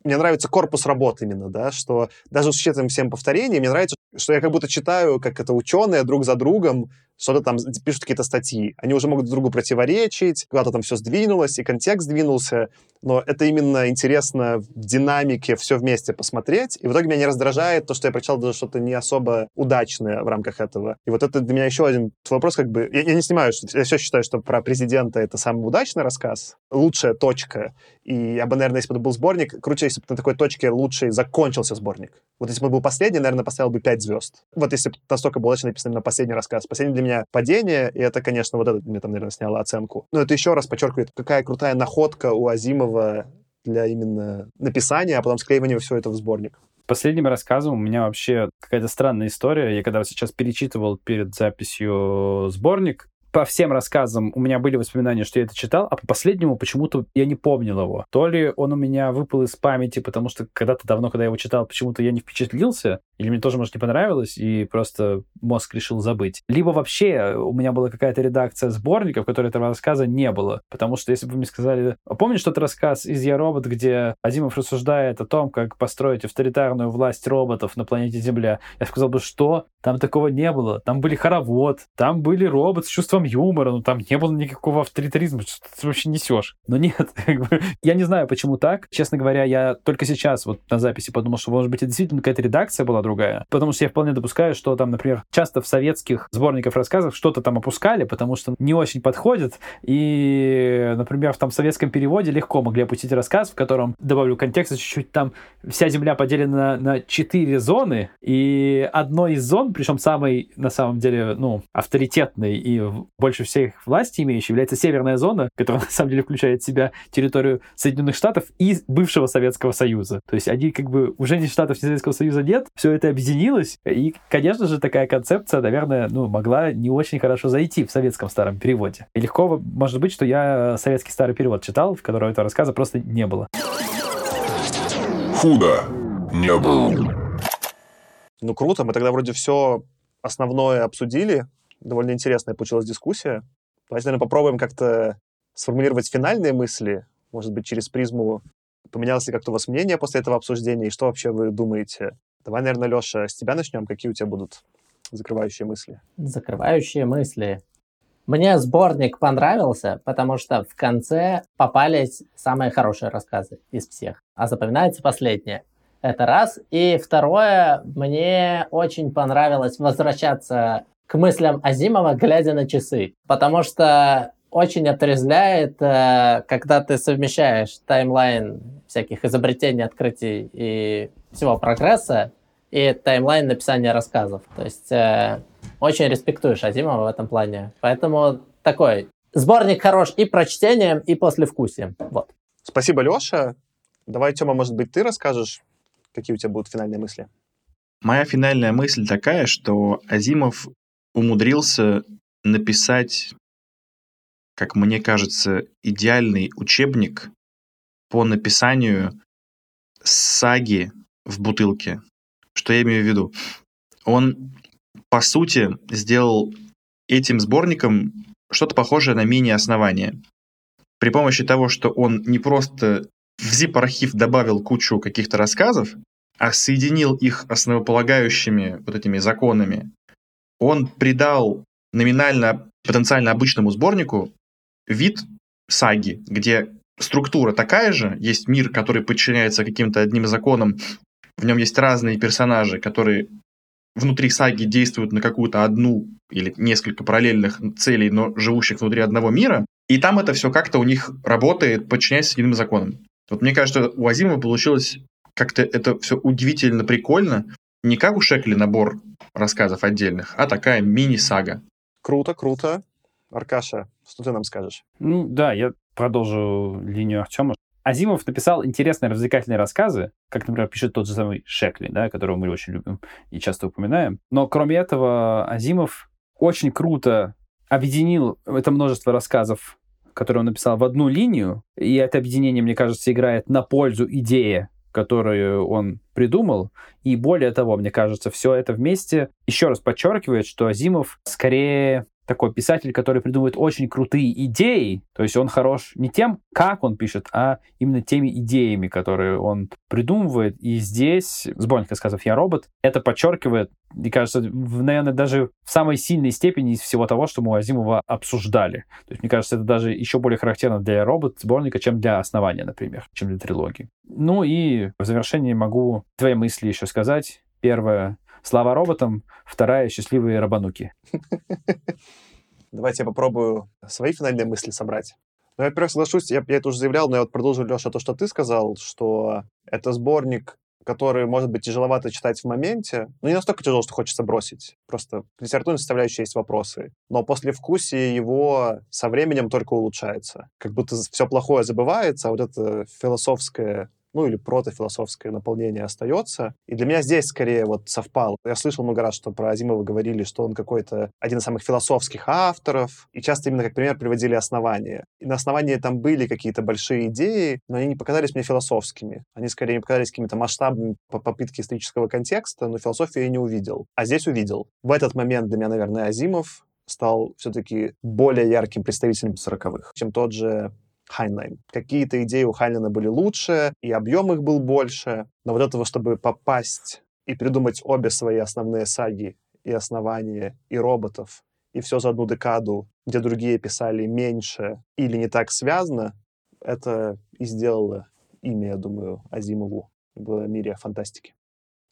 A: Мне нравится корпус работы именно, да, что даже с учетом всем повторений, мне нравится, что я как будто читаю, как это ученые друг за другом что-то там пишут какие-то статьи. Они уже могут друг другу противоречить, куда-то там все сдвинулось, и контекст сдвинулся, но это именно интересно в динамике все вместе посмотреть, и в итоге меня не раздражает то, что я прочитал даже что-то не особо удачное в рамках этого. И вот это для меня еще один вопрос, как бы... Я, я не снимаю, что я все считаю, что про президента это самый удачный рассказ, лучшая точка, и я бы, наверное, если бы это был сборник, круче, если бы на такой точке лучшей закончился сборник. Вот если бы был последний, наверное, поставил бы 5 звезд. Вот если бы настолько был удачно написан именно последний рассказ. Последний для меня падение, и это, конечно, вот это мне там, наверное, сняло оценку. Но это еще раз подчеркивает, какая крутая находка у Азимова для именно написания, а потом склеивания все это в сборник.
B: Последним рассказом у меня вообще какая-то странная история. Я когда сейчас перечитывал перед записью сборник, по всем рассказам у меня были воспоминания, что я это читал, а по последнему почему-то я не помнил его. То ли он у меня выпал из памяти, потому что когда-то давно, когда я его читал, почему-то я не впечатлился, или мне тоже, может, не понравилось, и просто мозг решил забыть. Либо вообще у меня была какая-то редакция сборника, в которой этого рассказа не было. Потому что если бы мне сказали... Помнишь тот рассказ из «Я робот», где Азимов рассуждает о том, как построить авторитарную власть роботов на планете Земля? Я сказал бы, что? Там такого не было. Там были хоровод, там были роботы с чувством юмора, но там не было никакого авторитаризма. Что ты вообще несешь? Но нет, я не знаю, почему так. Честно говоря, я только сейчас вот на записи подумал, что, может быть, это действительно какая-то редакция была другая. Потому что я вполне допускаю, что там, например, часто в советских сборниках рассказов что-то там опускали, потому что не очень подходит. И, например, в там советском переводе легко могли опустить рассказ, в котором, добавлю контекста чуть-чуть, там вся Земля поделена на четыре зоны, и одной из зон, причем самой, на самом деле, ну, авторитетной и больше всех власти имеющей, является северная зона, которая, на самом деле, включает в себя территорию Соединенных Штатов и бывшего Советского Союза. То есть они как бы уже ни Штатов, ни Советского Союза нет, все это объединилось. И, конечно же, такая концепция, наверное, ну, могла не очень хорошо зайти в советском старом переводе. И легко может быть, что я советский старый перевод читал, в котором этого рассказа просто не было.
E: Худо не было.
A: Ну, круто. Мы тогда вроде все основное обсудили. Довольно интересная получилась дискуссия. Давайте, наверное, попробуем как-то сформулировать финальные мысли, может быть, через призму поменялось ли как-то у вас мнение после этого обсуждения, и что вообще вы думаете Давай, наверное, Леша, с тебя начнем. Какие у тебя будут закрывающие мысли?
D: Закрывающие мысли. Мне сборник понравился, потому что в конце попались самые хорошие рассказы из всех. А запоминается последнее. Это раз. И второе, мне очень понравилось возвращаться к мыслям Азимова, глядя на часы. Потому что очень отрезляет, э, когда ты совмещаешь таймлайн всяких изобретений, открытий и всего прогресса и таймлайн написания рассказов. То есть э, очень респектуешь Азимова в этом плане. Поэтому такой сборник хорош и прочтением, и послевкусием. Вот.
A: Спасибо, Леша. Давай, Тёма, может быть, ты расскажешь, какие у тебя будут финальные мысли?
C: Моя финальная мысль такая, что Азимов умудрился написать, как мне кажется, идеальный учебник по написанию саги в бутылке. Что я имею в виду? Он, по сути, сделал этим сборником что-то похожее на мини-основание. При помощи того, что он не просто в zip-архив добавил кучу каких-то рассказов, а соединил их основополагающими вот этими законами, он придал номинально потенциально обычному сборнику вид саги, где структура такая же, есть мир, который подчиняется каким-то одним законам, в нем есть разные персонажи, которые внутри саги действуют на какую-то одну или несколько параллельных целей, но живущих внутри одного мира, и там это все как-то у них работает, подчиняясь единым законам. Вот мне кажется, у Азимова получилось как-то это все удивительно прикольно. Не как у Шекли набор рассказов отдельных, а такая мини-сага.
A: Круто, круто. Аркаша, что ты нам скажешь?
B: Ну да, я продолжу линию Артема. Азимов написал интересные развлекательные рассказы, как, например, пишет тот же самый Шекли, да, которого мы очень любим и часто упоминаем. Но кроме этого, Азимов очень круто объединил это множество рассказов, которые он написал, в одну линию, и это объединение, мне кажется, играет на пользу идеи, которую он придумал. И более того, мне кажется, все это вместе еще раз подчеркивает, что Азимов скорее такой писатель, который придумывает очень крутые идеи. То есть он хорош не тем, как он пишет, а именно теми идеями, которые он придумывает. И здесь сборник рассказов «Я робот» это подчеркивает, мне кажется, в, наверное, даже в самой сильной степени из всего того, что мы у Азимова обсуждали. То есть, мне кажется, это даже еще более характерно для «Я робот» сборника, чем для основания, например, чем для трилогии. Ну и в завершении могу твои мысли еще сказать. Первое, Слава роботам, вторая — счастливые рабануки.
A: Давайте я попробую свои финальные мысли собрать. Ну, я, во-первых, соглашусь, я, я это уже заявлял, но я вот продолжу, Леша, то, что ты сказал, что это сборник, который, может быть, тяжеловато читать в моменте, но не настолько тяжело, что хочется бросить. Просто в литературной составляющей есть вопросы. Но после вкусия его со временем только улучшается. Как будто все плохое забывается, а вот это философское ну или протофилософское наполнение остается. И для меня здесь скорее вот совпал. Я слышал много раз, что про Азимова говорили, что он какой-то один из самых философских авторов, и часто именно как пример приводили основания. И на основании там были какие-то большие идеи, но они не показались мне философскими. Они скорее показались какими-то масштабными по попытки исторического контекста, но философию я не увидел. А здесь увидел. В этот момент для меня, наверное, Азимов стал все-таки более ярким представителем сороковых, чем тот же Хайнлайн. Какие-то идеи у Хайнлайна были лучше, и объем их был больше, но вот этого, чтобы попасть и придумать обе свои основные саги, и основания, и роботов, и все за одну декаду, где другие писали меньше или не так связано, это и сделало имя, я думаю, Азимову в мире фантастики.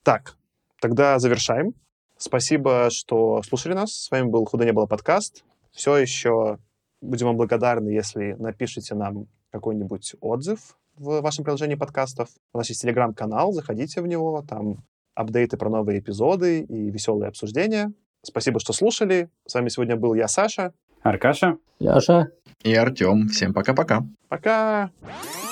A: Так, тогда завершаем. Спасибо, что слушали нас. С вами был «Худо не было» подкаст. Все еще Будем вам благодарны, если напишите нам какой-нибудь отзыв в вашем приложении подкастов. У нас есть телеграм-канал, заходите в него, там апдейты про новые эпизоды и веселые обсуждения. Спасибо, что слушали. С вами сегодня был я, Саша.
B: Аркаша.
D: Леша.
C: И Артем. Всем пока-пока.
A: Пока.
E: Худо не